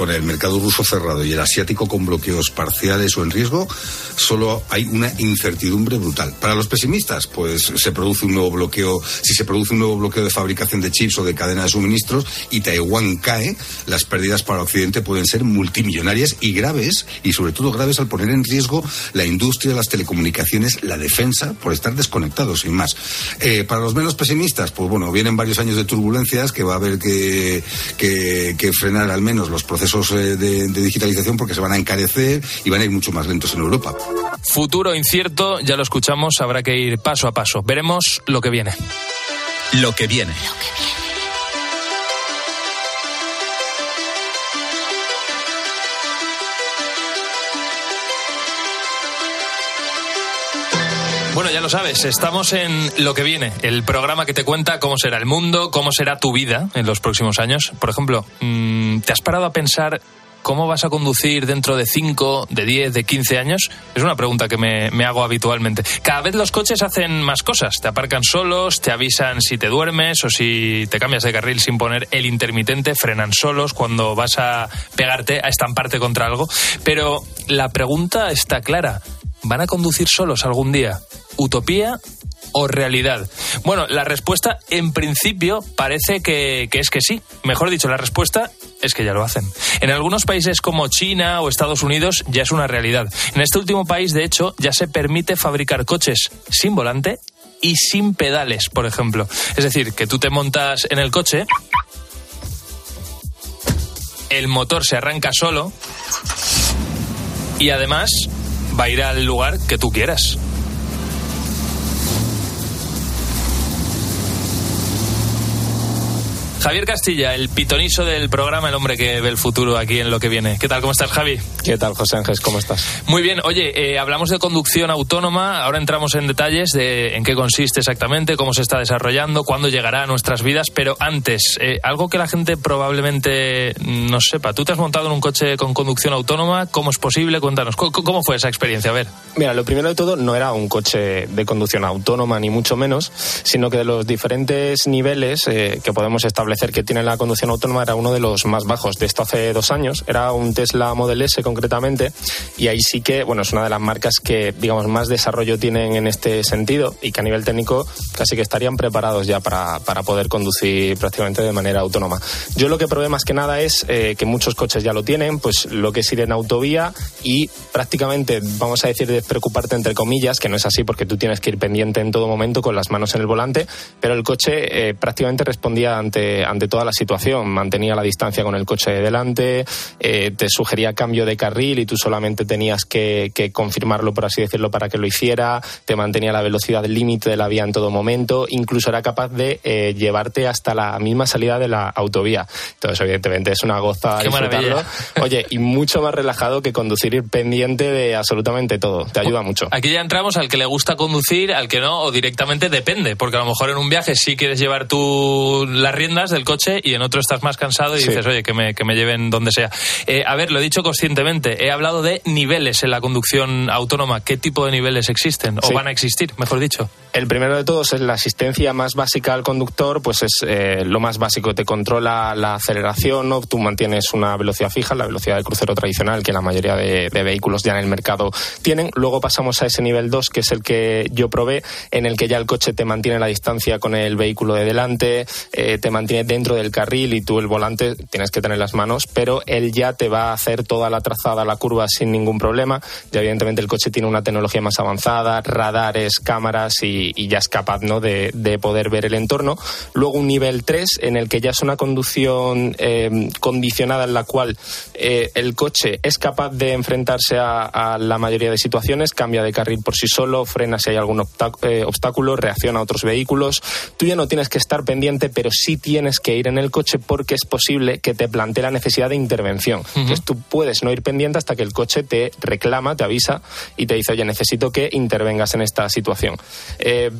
con el mercado ruso cerrado y el asiático con bloqueos parciales o en riesgo, solo hay una incertidumbre brutal. Para los pesimistas, pues se produce un nuevo bloqueo, si se produce un nuevo bloqueo de fabricación de chips o de cadena de suministros y Taiwán cae, las pérdidas para Occidente pueden ser multimillonarias y graves, y sobre todo graves al poner en riesgo la industria, las telecomunicaciones, la defensa, por estar desconectados, sin más. Eh, para los menos pesimistas, pues bueno, vienen varios años de turbulencias que va a haber que, que, que frenar al menos los procesos de, de, digitalización porque se van a encarecer y van a ir mucho más lentos en Europa. Futuro incierto, ya lo escuchamos, habrá que ir paso a paso. Veremos lo que viene. Lo que viene. Lo que viene. Bueno, ya lo sabes, estamos en lo que viene, el programa que te cuenta cómo será el mundo, cómo será tu vida en los próximos años. Por ejemplo, ¿te has parado a pensar ¿cómo vas a conducir dentro de 5, de 10, de 15 años? Es una pregunta que me, me, hago habitualmente. Cada vez los coches hacen más cosas. Te aparcan solos, te avisan si te duermes o si te cambias de carril sin poner el intermitente, frenan solos cuando vas a pegarte, a estamparte contra algo. Pero la pregunta está clara. ¿Van a conducir solos algún día? ¿Utopía o realidad? Bueno, la respuesta en principio parece que, que, es que sí. Mejor dicho, la respuesta es que ya lo hacen. En algunos países como China o Estados Unidos ya es una realidad. En este último país, de hecho, ya se permite fabricar coches sin volante y sin pedales, por ejemplo. Es decir, que tú te montas en el coche, el motor se arranca solo y además va a ir al lugar que tú quieras. Javier Castilla, el pitoniso del programa, el hombre que ve el futuro aquí en lo que viene. ¿Qué tal? ¿Cómo estás, Javi? ¿Qué tal, José Ángel? ¿Cómo estás? Muy bien. Oye, eh, hablamos de conducción autónoma. Ahora entramos en detalles de en qué consiste exactamente, cómo se está desarrollando, cuándo llegará a nuestras vidas. Pero antes, eh, algo que la gente probablemente no sepa. ¿Tú te has montado en un coche con conducción autónoma? ¿Cómo es posible? Cuéntanos. ¿Cómo, cómo fue esa experiencia? A ver. Mira, lo primero de todo no era un coche de conducción autónoma, ni mucho menos, sino que de los diferentes niveles eh, que podemos establecer que tiene la conducción autónoma era uno de los más bajos. De esto hace dos años. Era un Tesla Model S concretamente. Y ahí sí que, bueno, es una de las marcas que, digamos, más desarrollo tienen en este sentido y que a nivel técnico casi que estarían preparados ya para, para poder conducir prácticamente de manera autónoma. Yo lo que probé más que nada es eh, que muchos coches ya lo tienen, pues lo que es ir en autovía y prácticamente, vamos a decir, despreocuparte entre comillas, que no es así porque tú tienes que ir pendiente en todo momento con las manos en el volante, pero el coche eh, prácticamente respondía ante, ante toda la situación. Mantenía la distancia con el coche de delante, eh, te sugería cambio de carril y tú solamente tenías que, que, confirmarlo, por así decirlo, para que lo hiciera. Te mantenía la velocidad límite de la vía en todo momento. Incluso era capaz de eh, llevarte hasta la misma salida de la autovía. Entonces, evidentemente, es una goza disfrutarlo. Oye, y mucho más relajado que conducir ir pendiente de absolutamente todo. Te ayuda mucho. Aquí ya entramos al que le gusta conducir, al que no, o directamente depende. Porque a lo mejor en un viaje sí quieres llevar tú las riendas del coche y en otro estás más cansado y sí. dices, oye, que me, que me lleven donde sea. Eh, a ver, lo he dicho conscientemente, he hablado de niveles en la conducción autónoma. ¿Qué tipo de niveles existen o sí. van a existir, mejor dicho? El primero de todos es la asistencia más básica al conductor, pues es eh, lo más básico, te controla la aceleración, ¿no? tú mantienes una velocidad fija, la velocidad de crucero tradicional que la mayoría de, de vehículos ya en el mercado tienen. Luego pasamos a ese nivel 2, que es el que yo probé, en el que ya el coche te mantiene la distancia con el vehículo de delante, eh, te mantiene dentro del carril y tú el volante tienes que tener las manos, pero él ya te va a hacer toda la trazada, la curva sin ningún problema. Ya evidentemente el coche tiene una tecnología más avanzada, radares, cámaras y ya es capaz ¿no? de, de, poder ver el entorno. Luego un nivel 3 en el que ya es una conducción eh, condicionada en la cual eh, el coche es capaz de enfrentarse a, a, la mayoría de situaciones, cambia de carril por sí solo, frena si hay algún eh, obstáculo, reacciona a otros vehículos. Tú ya no tienes que estar pendiente, pero sí tienes que ir en el coche porque es posible que te plantee la necesidad de intervención. Uh -huh. Entonces tú puedes no ir pendiente hasta que el coche te reclama, te avisa y te dice, oye, necesito que intervengas en esta situación. Eh,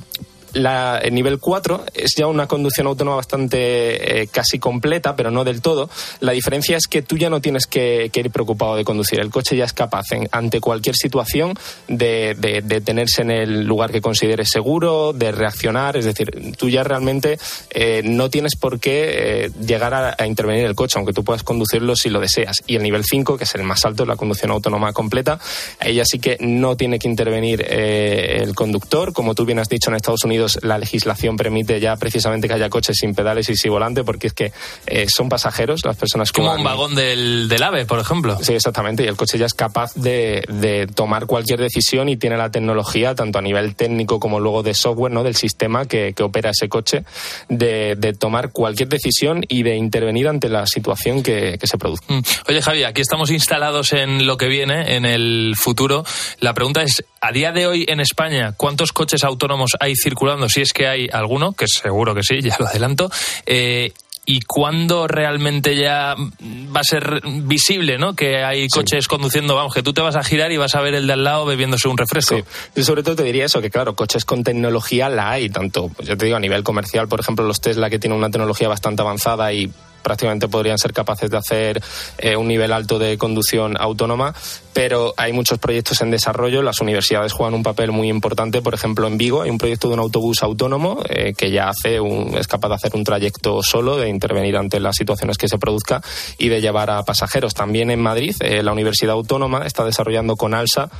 la, el nivel 4 es ya una conducción autónoma bastante eh, casi completa, pero no del todo. La diferencia es que tú ya no tienes que, ir preocupado de conducir. El coche ya es capaz, en, ante cualquier situación, de, de, tenerse en el lugar que consideres seguro, de reaccionar. Es decir, tú ya realmente eh, no tienes por qué eh, llegar a, intervenir el coche, aunque tú puedas conducirlo si lo deseas. Y el nivel 5, que es el más alto, la conducción autónoma completa, ella sí que no tiene que intervenir el conductor. Como tú bien has dicho, en Estados Unidos la legislación permite ya precisamente que haya coches sin pedales y sin volante, porque es que eh, son pasajeros las personas que. Como van... un vagón del, del, AVE, por ejemplo. Sí, exactamente. Y el coche ya es capaz de, de, tomar cualquier decisión y tiene la tecnología, tanto a nivel técnico como luego de software, ¿no? Del sistema que, que opera ese coche, de, de, tomar cualquier decisión y de intervenir ante la situación que, que se produce. Mm. Oye, Javi, aquí estamos instalados en lo que viene, en el futuro. La pregunta es, a día de hoy en España, ¿cuántos coches autónomos hay circulando? Si es que hay alguno, que seguro que sí, ya lo adelanto. Eh, y cuándo realmente ya va a ser visible, ¿no? Que hay coches sí. conduciendo, vamos, que tú te vas a girar y vas a ver el de al lado bebiéndose un refresco. Sí. Yo sobre todo te diría eso, que claro, coches con tecnología la hay, tanto, pues yo te digo, a nivel comercial, por ejemplo, los Tesla que tienen una tecnología bastante avanzada y prácticamente podrían ser capaces de hacer eh, un nivel alto de conducción autónoma, pero hay muchos proyectos en desarrollo. Las universidades juegan un papel muy importante. Por ejemplo, en Vigo hay un proyecto de un autobús autónomo eh, que ya hace un, es capaz de hacer un trayecto solo, de intervenir ante las situaciones que se produzca y de llevar a pasajeros. También en Madrid, eh, la Universidad Autónoma está desarrollando con ALSA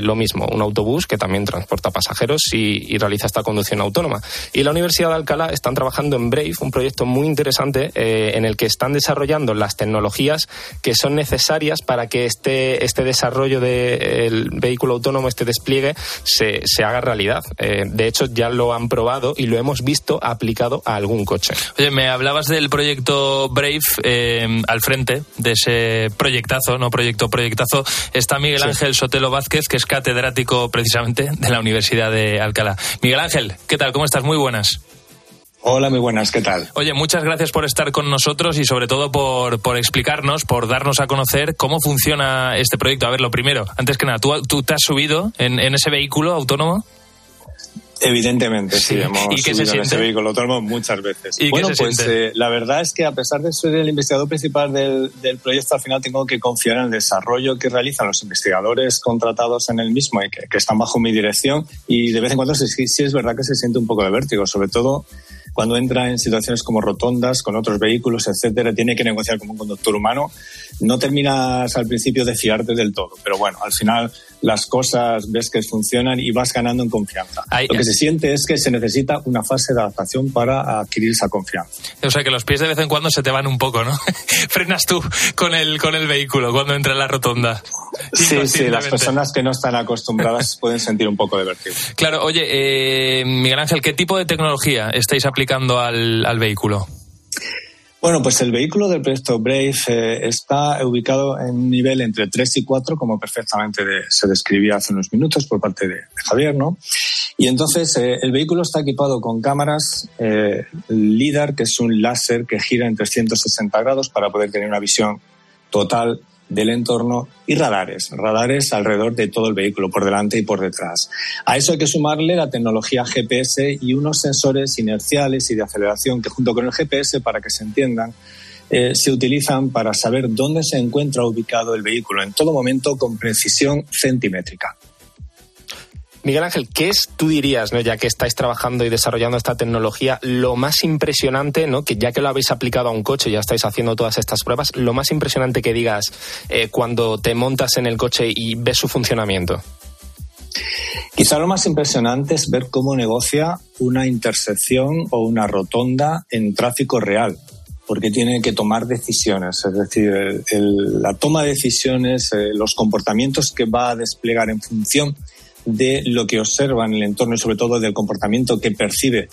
lo mismo, un autobús que también transporta pasajeros y, realiza esta conducción autónoma. Y la Universidad de Alcalá están trabajando en Brave, un proyecto muy interesante el que están desarrollando las tecnologías que son necesarias para que este, este desarrollo del vehículo autónomo, este despliegue, se, se haga realidad. Eh, de hecho, ya lo han probado y lo hemos visto aplicado a algún coche. Oye, me hablabas del proyecto Brave eh, al frente de ese proyectazo, no proyecto, proyectazo. Está Miguel Ángel Sotelo Vázquez, que es catedrático precisamente de la Universidad de Alcalá. Miguel Ángel, ¿qué tal? ¿Cómo estás? Muy buenas. Hola, muy buenas, ¿qué tal? Oye, muchas gracias por estar con nosotros y sobre todo por, por explicarnos, por darnos a conocer cómo funciona este proyecto. A ver, lo primero, antes que nada, ¿tú, tú te has subido en, en ese vehículo autónomo? Evidentemente, sí, hemos ¿Y qué en ese vehículo autónomo muchas veces. ¿Y qué bueno, se pues siente? eh, la verdad es que a pesar de ser el investigador principal del, del proyecto, al final tengo que confiar en el desarrollo que realizan los investigadores contratados en el mismo y que, que están bajo mi dirección. Y de vez en cuando sí- sí es verdad que se siente un poco de vértigo, sobre todo cuando entra en situaciones como rotondas, con otros vehículos, etcétera, tiene que negociar como un conductor humano. No terminas al principio de fiarte del todo, pero bueno, al final las cosas ves que funcionan y vas ganando en confianza. Lo que se siente es que se necesita una fase de adaptación para adquirir esa confianza. O sea que los pies de vez en cuando se te van un poco, ¿no? Frenas tú con el, con el vehículo cuando entra en la rotonda. Sí, sí, las personas que no están acostumbradas pueden sentir un poco de vértigo. Claro, oye, eh, Miguel Ángel, ¿qué tipo de tecnología estáis aplicando al, al vehículo? Bueno, pues el vehículo del proyecto Brave eh, está ubicado en un nivel entre 3 y 4, como perfectamente de- se describía hace unos minutos por parte de, de Javier, ¿no? Y entonces eh, el vehículo está equipado con cámaras eh, LIDAR, que es un láser que gira en 360 grados para poder tener una visión total del entorno y radares, radares alrededor de todo el vehículo, por delante y por detrás. A eso hay que sumarle la tecnología GPS y unos sensores inerciales y de aceleración que junto con el GPS, para que se entiendan, eh, se utilizan para saber dónde se encuentra ubicado el vehículo en todo momento con precisión centimétrica. Miguel Ángel, ¿qué es, tú dirías, ¿no? ya que estáis trabajando y desarrollando esta tecnología, lo más impresionante, ¿no? que ya que lo habéis aplicado a un coche, ya estáis haciendo todas estas pruebas, lo más impresionante que digas eh, cuando te montas en el coche y ves su funcionamiento? Quizá lo más impresionante es ver cómo negocia una intersección o una rotonda en tráfico real, porque tiene que tomar decisiones, es decir, la toma de decisiones, eh, los comportamientos que va a desplegar en función de lo que observa en el entorno y sobre todo del comportamiento que percibe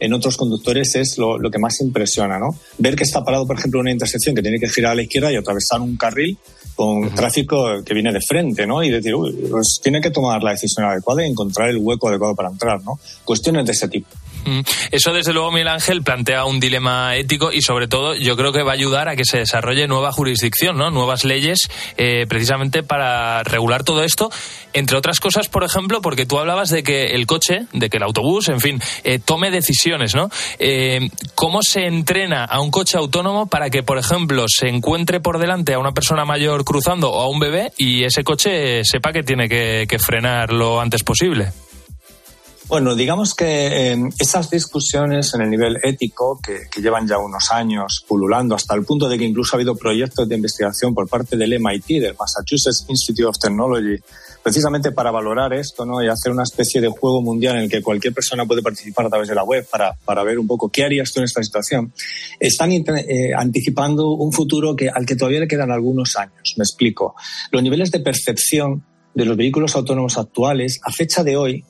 en otros conductores es lo, lo que más impresiona, ¿no? Ver que está parado, por ejemplo, en una intersección que tiene que girar a la izquierda y atravesar un carril con tráfico que viene de frente, ¿no? Y decir, uy, pues tiene que tomar la decisión adecuada y encontrar el hueco adecuado para entrar, ¿no? Cuestiones de ese tipo. Eso, desde luego, Miguel Ángel plantea un dilema ético y, sobre todo, yo creo que va a ayudar a que se desarrolle nueva jurisdicción, ¿no? Nuevas leyes, eh, precisamente para regular todo esto. Entre otras cosas, por ejemplo, porque tú hablabas de que el coche, de que el autobús, en fin, eh, tome decisiones, ¿no? Eh, ¿Cómo se entrena a un coche autónomo para que, por ejemplo, se encuentre por delante a una persona mayor cruzando o a un bebé y ese coche sepa que tiene que, que frenar lo antes posible? Bueno, digamos que eh, esas discusiones en el nivel ético, que, llevan ya unos años pululando, hasta el punto de que incluso ha habido proyectos de investigación por parte del MIT, del Massachusetts Institute of Technology, precisamente para valorar esto ¿no? y hacer una especie de juego mundial en el que cualquier persona puede participar a través de la web para, para ver un poco qué harías tú en esta situación, están eh, anticipando un futuro que, al que todavía le quedan algunos años. Me explico. Los niveles de percepción de los vehículos autónomos actuales, a fecha de hoy,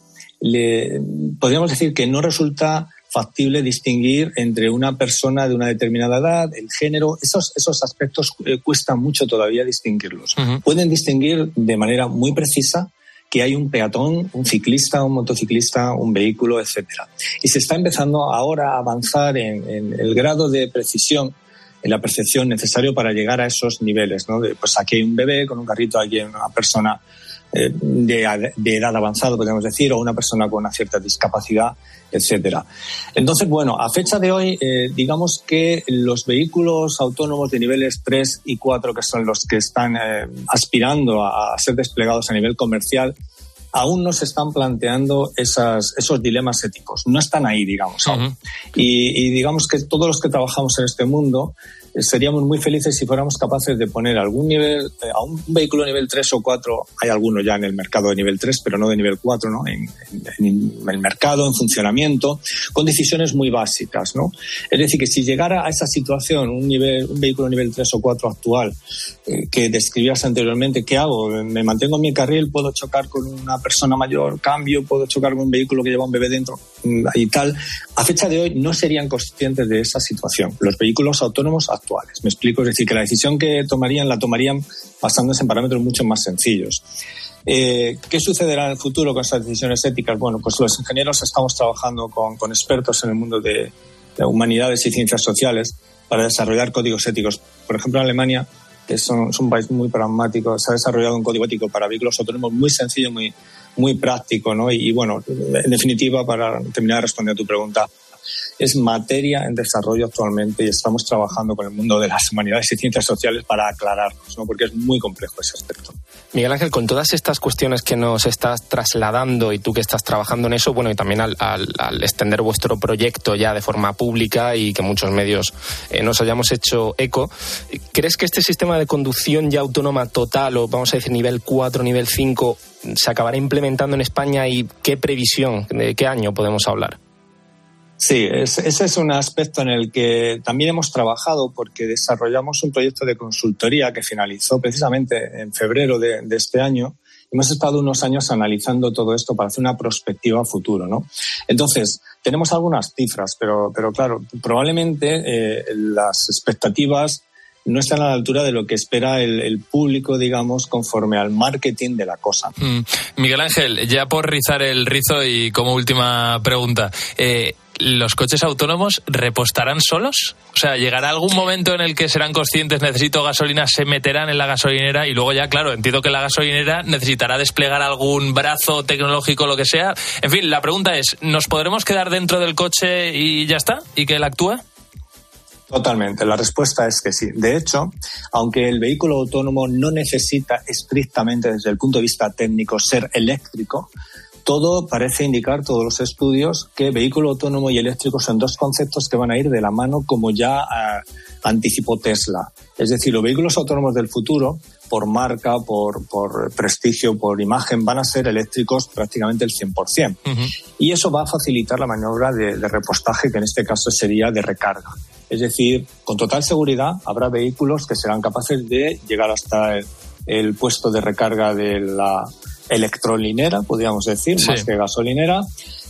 le, podríamos decir que no resulta factible distinguir entre una persona de una determinada edad, el género, esos, esos aspectos eh, cuesta mucho todavía distinguirlos. Pueden distinguir de manera muy precisa que hay un peatón, un ciclista, un motociclista, un vehículo, etcétera. Y se está empezando ahora a avanzar en, en el grado de precisión en la percepción necesario para llegar a esos niveles, ¿no? De, pues aquí hay un bebé con un carrito, aquí hay una persona eh, de, de, edad avanzada, podríamos decir, o una persona con una cierta discapacidad, etcétera. Entonces, bueno, a fecha de hoy, eh, digamos que los vehículos autónomos de niveles 3 y 4, que son los que están eh, aspirando a, ser desplegados a nivel comercial, aún no se están planteando esas, esos dilemas éticos. No están ahí, digamos. y, y, digamos que todos los que trabajamos en este mundo seríamos muy felices si fuéramos capaces de poner algún nivel, eh, a un vehículo nivel 3 o 4, hay algunos ya en el mercado de nivel 3, pero no de nivel 4, ¿no? En, el mercado, en funcionamiento, con decisiones muy básicas, ¿no? Es decir, que si llegara a esa situación un, nivel, un vehículo nivel 3 o 4 actual eh, que describías anteriormente, ¿qué hago? ¿Me mantengo en mi carril? ¿Puedo chocar con una persona mayor? ¿Cambio? ¿Puedo chocar con un vehículo que lleva un bebé dentro? Mm, y tal. A fecha de hoy no serían conscientes de esa situación. Los vehículos autónomos. Me explico, es decir, que la decisión que tomarían la tomarían basándose en parámetros mucho más sencillos. Eh, ¿Qué sucederá en el futuro con esas decisiones éticas? Bueno, pues los ingenieros estamos trabajando con, expertos en el mundo de, de, humanidades y ciencias sociales para desarrollar códigos éticos. Por ejemplo, en Alemania, que es un, es un país muy pragmático, se ha desarrollado un código ético para vehículos autónomos muy sencillo, muy, muy práctico, ¿no? Y, y bueno, en definitiva, para terminar de responder a tu pregunta, es materia en desarrollo actualmente y estamos trabajando con el mundo de las humanidades y ciencias sociales para aclararnos, ¿no? porque es muy complejo ese aspecto. Miguel Ángel, con todas estas cuestiones que nos estás trasladando y tú que estás trabajando en eso, bueno, y también al, extender vuestro proyecto ya de forma pública y que muchos medios eh, nos hayamos hecho eco, ¿crees que este sistema de conducción ya autónoma total o vamos a decir nivel 4, nivel 5 se acabará implementando en España y qué previsión, de qué año podemos hablar? Sí, ese es un aspecto en el que también hemos trabajado porque desarrollamos un proyecto de consultoría que finalizó precisamente en febrero de, este año. Hemos estado unos años analizando todo esto para hacer una perspectiva a futuro, ¿no? Entonces, tenemos algunas cifras, pero, pero claro, probablemente eh, las expectativas no están a la altura de lo que espera el, público, digamos, conforme al marketing de la cosa. Mm. Miguel Ángel, ya por rizar el rizo y como última pregunta, eh, ¿los coches autónomos repostarán solos? O sea, ¿llegará algún momento en el que serán conscientes, necesito gasolina, se meterán en la gasolinera y luego ya, claro, entiendo que la gasolinera necesitará desplegar algún brazo tecnológico, lo que sea? En fin, la pregunta es, ¿nos podremos quedar dentro del coche y ya está? ¿Y que él actúe? Totalmente, la respuesta es que sí. De hecho, aunque el vehículo autónomo no necesita estrictamente desde el punto de vista técnico ser eléctrico, todo parece indicar, todos los estudios, que vehículo autónomo y eléctrico son dos conceptos que van a ir de la mano como ya ah, anticipó Tesla. Es decir, los vehículos autónomos del futuro, por marca, por, por prestigio, por imagen, van a ser eléctricos prácticamente el 100%. Y eso va a facilitar la maniobra de, de repostaje, que en este caso sería de recarga. Es decir, con total seguridad habrá vehículos que serán capaces de llegar hasta el puesto de recarga de la electrolinera, podríamos decir, más que gasolinera,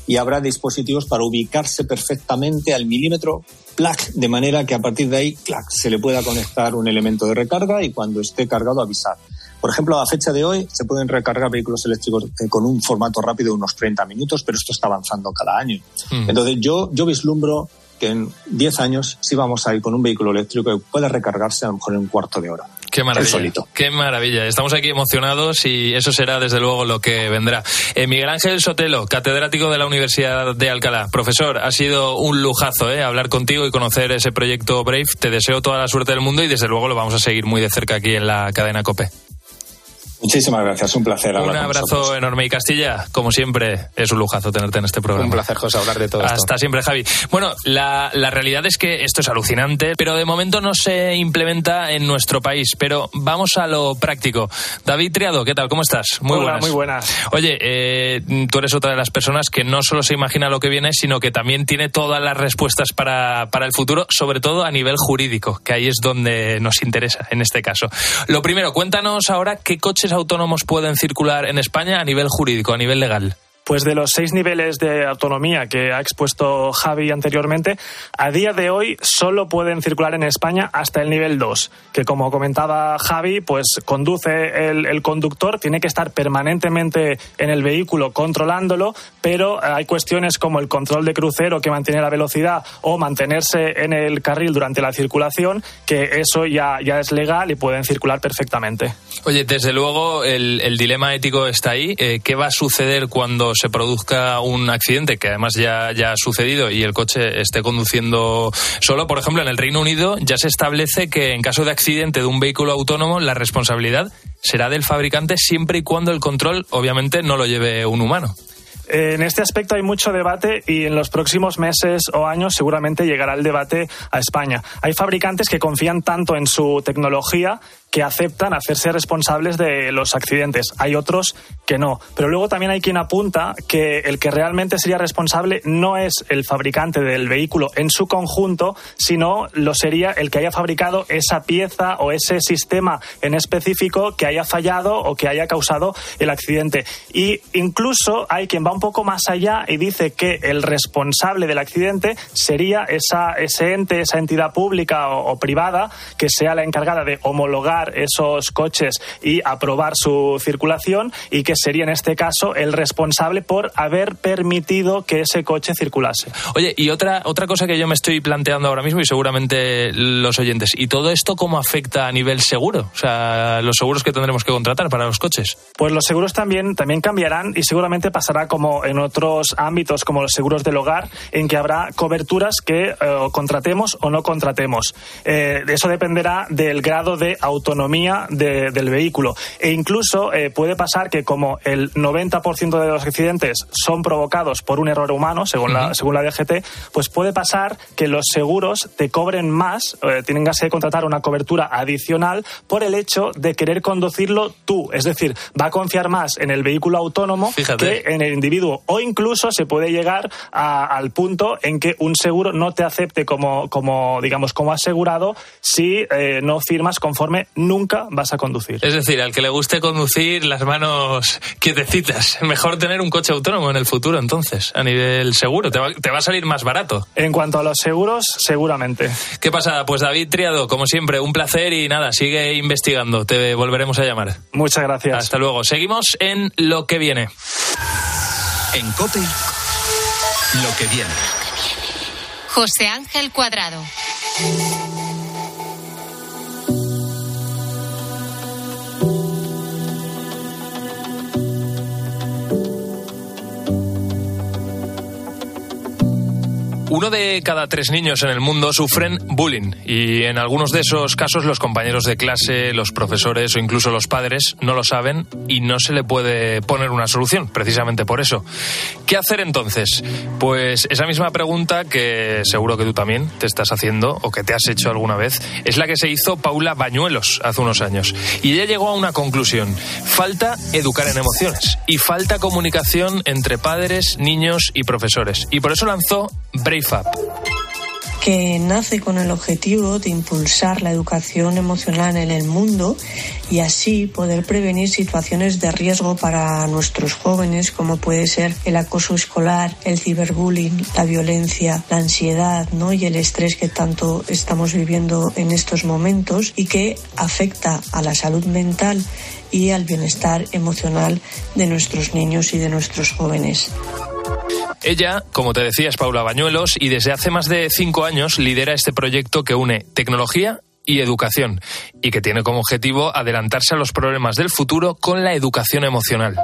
y habrá dispositivos para ubicarse perfectamente al milímetro, plac, de manera que a partir de ahí, clac, se le pueda conectar un elemento de recarga y cuando esté cargado avisar. Por ejemplo, a fecha de hoy se pueden recargar vehículos eléctricos eh, con un formato rápido de unos 30 minutos, pero esto está avanzando cada año. Mm. Entonces, yo, yo vislumbro que en 10 años sí vamos a ir con un vehículo eléctrico que pueda recargarse a lo mejor en un cuarto de hora. Qué maravilla. Qué maravilla. Estamos aquí emocionados y eso será desde luego lo que vendrá. Eh, Miguel Ángel Sotelo, catedrático de la Universidad de Alcalá. Profesor, ha sido un lujazo eh, hablar contigo y conocer ese proyecto Brave. Te deseo toda la suerte del mundo y desde luego lo vamos a seguir muy de cerca aquí en la cadena COPE. Muchísimas gracias, un placer. Un abrazo enorme y Castilla, como siempre, es un lujazo tenerte en este programa. Un placer, José, hablar de todo Hasta esto. siempre, Javi. Bueno, la, la, realidad es que esto es alucinante, pero de momento no se implementa en nuestro país. Pero vamos a lo práctico. David Triado, ¿qué tal? ¿Cómo estás? Muy Hola, buenas. muy buenas. Oye, eh, tú eres otra de las personas que no solo se imagina lo que viene, sino que también tiene todas las respuestas para, para el futuro, sobre todo a nivel jurídico, que ahí es donde nos interesa en este caso. Lo primero, cuéntanos ahora qué coches autónomos pueden circular en España a nivel jurídico, a nivel legal? Pues de los seis niveles de autonomía que ha expuesto Javi anteriormente, a día de hoy solo pueden circular en España hasta el nivel 2, que como comentaba Javi, pues conduce el, conductor, tiene que estar permanentemente en el vehículo controlándolo, pero hay cuestiones como el control de crucero que mantiene la velocidad o mantenerse en el carril durante la circulación, que eso ya, ya es legal y pueden circular perfectamente. Oye, desde luego el, el dilema ético está ahí. Eh, ¿Qué va a suceder cuando se produzca un accidente, que además ya, ya ha sucedido, y el coche esté conduciendo solo? Por ejemplo, en el Reino Unido ya se establece que en caso de accidente de un vehículo autónomo, la responsabilidad será del fabricante siempre y cuando el control, obviamente, no lo lleve un humano. En este aspecto hay mucho debate y en los próximos meses o años seguramente llegará el debate a España. Hay fabricantes que confían tanto en su tecnología que aceptan hacerse responsables de los accidentes. Hay otros que no. Pero luego también hay quien apunta que el que realmente sería responsable no es el fabricante del vehículo en su conjunto, sino lo sería el que haya fabricado esa pieza o ese sistema en específico que haya fallado o que haya causado el accidente. Y incluso hay quien va un poco más allá y dice que el responsable del accidente sería esa, ese ente, esa entidad pública o, o privada que sea la encargada de homologar esos coches y aprobar su circulación y que sería en este caso el responsable por haber permitido que ese coche circulase. Oye, y otra, otra cosa que yo me estoy planteando ahora mismo y seguramente los oyentes, ¿y todo esto cómo afecta a nivel seguro? O sea, los seguros que tendremos que contratar para los coches. Pues los seguros también, también cambiarán y seguramente pasará como en otros ámbitos, como los seguros del hogar, en que habrá coberturas que eh, contratemos o no contratemos. Eh, eso dependerá del grado de autonomía autonomía de, del vehículo. E incluso eh, puede pasar que como el 90% de los accidentes son provocados por un error humano, según, la, según la DGT, pues puede pasar que los seguros te cobren más, eh, tengas que contratar una cobertura adicional por el hecho de querer conducirlo tú. Es decir, va a confiar más en el vehículo autónomo Fíjate. que en el individuo. O incluso se puede llegar a- al punto en que un seguro no te acepte como, como digamos, como asegurado si eh, no firmas conforme nunca vas a conducir. Es decir, al que le guste conducir las manos quietecitas. Mejor tener un coche autónomo en el futuro, entonces, a nivel seguro. Te va, te va a salir más barato. En cuanto a los seguros, seguramente. ¿Qué pasa? Pues David Triado, como siempre, un placer y nada, sigue investigando. Te volveremos a llamar. Muchas gracias. Hasta luego. Seguimos en lo que viene. En COPE, lo que viene. José Ángel Cuadrado. Uno de cada tres niños en el mundo sufren bullying y en algunos de esos casos los compañeros de clase, los profesores o incluso los padres no lo saben y no se le puede poner una solución, precisamente por eso. ¿Qué hacer entonces? Pues esa misma pregunta que seguro que tú también te estás haciendo o que te has hecho alguna vez es la que se hizo Paula Bañuelos hace unos años y ella llegó a una conclusión. Falta educar en emociones y falta comunicación entre padres, niños y profesores y por eso lanzó Brave Que nace con el objetivo de impulsar la educación emocional en el mundo y así poder prevenir situaciones de riesgo para nuestros jóvenes como puede ser el acoso escolar, el ciberbullying, la violencia, la ansiedad ¿no? y el estrés que tanto estamos viviendo en estos momentos y que afecta a la salud mental y al bienestar emocional de nuestros niños y de nuestros jóvenes. Ella, como te decía, es Paula Bañuelos y desde hace más de cinco años lidera este proyecto que une tecnología y educación y que tiene como objetivo adelantarse a los problemas del futuro con la educación emocional.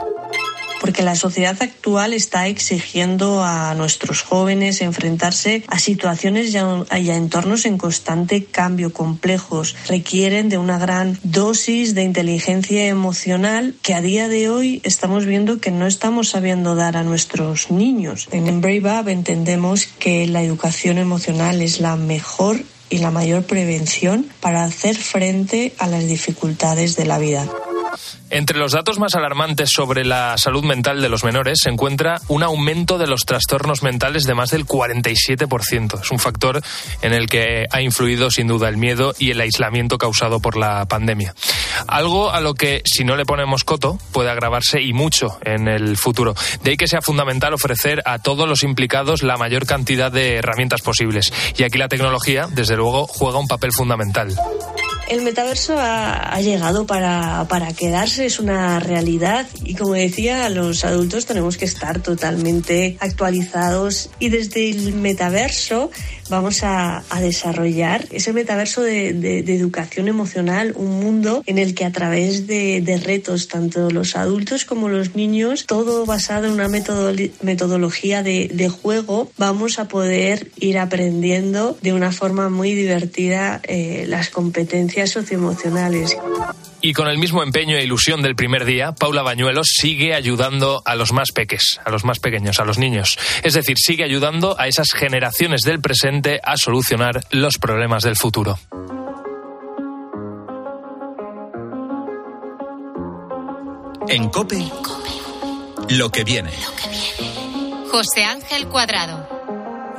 Porque la sociedad actual está exigiendo a nuestros jóvenes enfrentarse a situaciones y a, entornos en constante cambio, complejos. Requieren de una gran dosis de inteligencia emocional que a día de hoy estamos viendo que no estamos sabiendo dar a nuestros niños. En Brave Up entendemos que la educación emocional es la mejor y la mayor prevención para hacer frente a las dificultades de la vida. Entre los datos más alarmantes sobre la salud mental de los menores se encuentra un aumento de los trastornos mentales de más del 47%. Es un factor en el que ha influido sin duda el miedo y el aislamiento causado por la pandemia. Algo a lo que, si no le ponemos coto, puede agravarse y mucho en el futuro. De ahí que sea fundamental ofrecer a todos los implicados la mayor cantidad de herramientas posibles. Y aquí la tecnología, desde luego, juega un papel fundamental. El metaverso ha, llegado para, para, quedarse, es una realidad y como decía, los adultos tenemos que estar totalmente actualizados y desde el metaverso vamos a, desarrollar ese metaverso de, educación emocional, un mundo en el que a través de, de, retos, tanto los adultos como los niños, todo basado en una metodología de, juego, vamos a poder ir aprendiendo de una forma muy divertida eh, las competencias socioemocionales. Y con el mismo empeño e ilusión del primer día, Paula Bañuelos sigue ayudando a los más peques, a los más pequeños, a los niños. Es decir, sigue ayudando a esas generaciones del presente a solucionar los problemas del futuro. En COPE, lo que viene. José Ángel Cuadrado.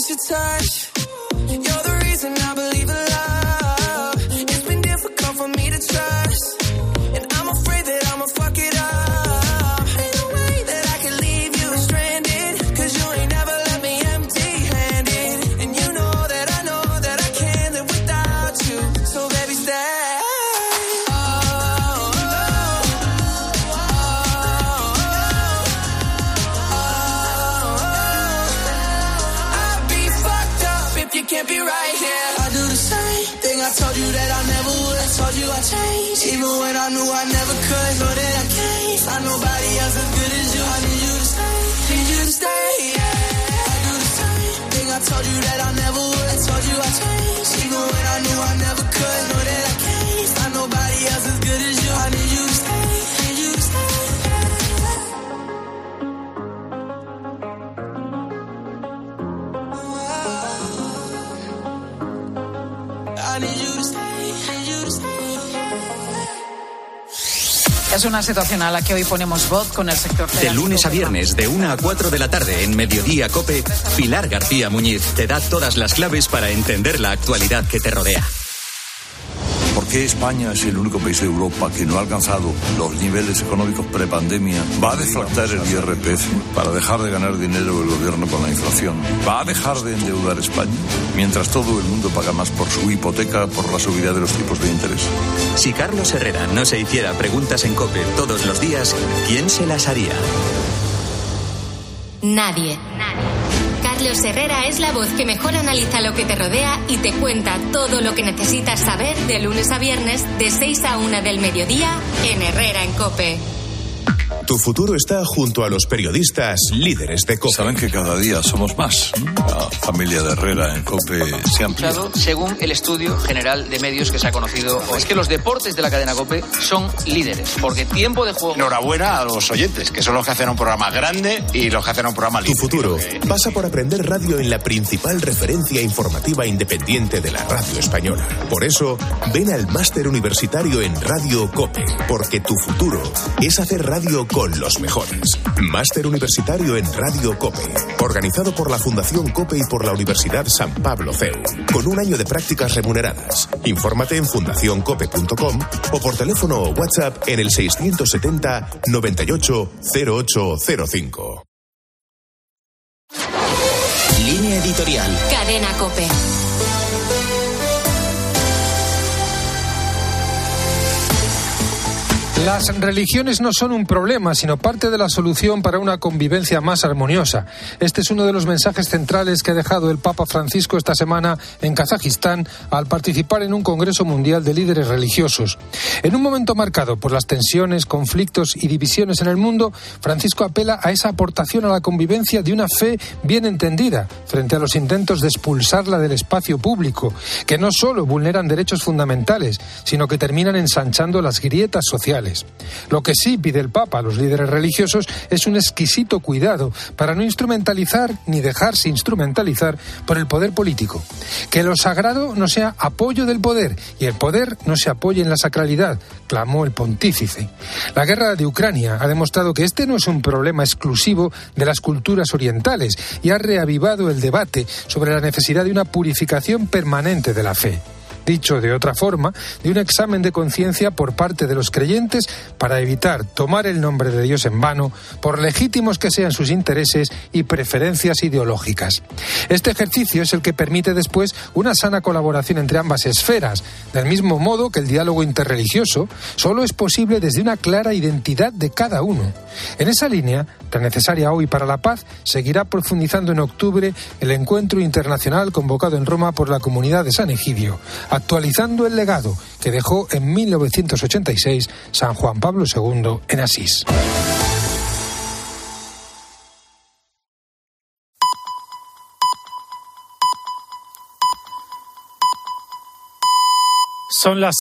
miss your touch. Es una situación a la que hoy ponemos voz con el sector De lunes a viernes, de 1 a 4 de la tarde, en Mediodía Cope, Pilar García Muñiz te da todas las claves para entender la actualidad que te rodea. ¿Por qué España es el único país de Europa que no ha alcanzado los niveles económicos prepandemia? ¿Va a deflactar el IRPF para dejar de ganar dinero el gobierno con la inflación? ¿Va a dejar de endeudar España? Mientras todo el mundo paga más por su hipoteca por la subida de los tipos de interés. Si Carlos Herrera no se hiciera preguntas en Cope todos los días, ¿quién se las haría? Nadie. Carlos Herrera es la voz que mejor analiza lo que te rodea y te cuenta todo lo que necesitas saber de lunes a viernes de 6 a 1 del mediodía en Herrera en Cope. Tu futuro está junto a los periodistas líderes de COPE. Saben que cada día somos más. La familia de Herrera en COPE se amplía. Según el estudio general de medios que se ha conocido, es que los deportes de la cadena COPE son líderes, porque tiempo de juego... Enhorabuena a los oyentes, que son los que hacen un programa grande y los que hacen un programa Tu libre. futuro pasa por aprender radio en la principal referencia informativa independiente de la radio española. Por eso, ven al máster universitario en Radio COPE, porque tu futuro es hacer radio con con los mejores. Máster Universitario en Radio COPE, organizado por la Fundación COPE y por la Universidad San Pablo CEU, con un año de prácticas remuneradas. Infórmate en fundacioncope.com o por teléfono o WhatsApp en el 670 98 0805. Línea editorial. Cadena Cope. Las religiones no son un problema, sino parte de la solución para una convivencia más armoniosa. Este es uno de los mensajes centrales que ha dejado el Papa Francisco esta semana en Kazajistán al participar en un Congreso Mundial de Líderes Religiosos. En un momento marcado por las tensiones, conflictos y divisiones en el mundo, Francisco apela a esa aportación a la convivencia de una fe bien entendida frente a los intentos de expulsarla del espacio público, que no solo vulneran derechos fundamentales, sino que terminan ensanchando las grietas sociales. Lo que sí pide el Papa a los líderes religiosos es un exquisito cuidado para no instrumentalizar ni dejarse instrumentalizar por el poder político. Que lo sagrado no sea apoyo del poder y el poder no se apoye en la sacralidad, clamó el pontífice. La guerra de Ucrania ha demostrado que este no es un problema exclusivo de las culturas orientales y ha reavivado el debate sobre la necesidad de una purificación permanente de la fe dicho de otra forma, de un examen de conciencia por parte de los creyentes para evitar tomar el nombre de Dios en vano, por legítimos que sean sus intereses y preferencias ideológicas. Este ejercicio es el que permite después una sana colaboración entre ambas esferas, del mismo modo que el diálogo interreligioso solo es posible desde una clara identidad de cada uno. En esa línea, tan necesaria hoy para la paz, seguirá profundizando en octubre el encuentro internacional convocado en Roma por la comunidad de San Egidio, actualizando el legado que dejó en 1986 San Juan Pablo II en Asís. Son las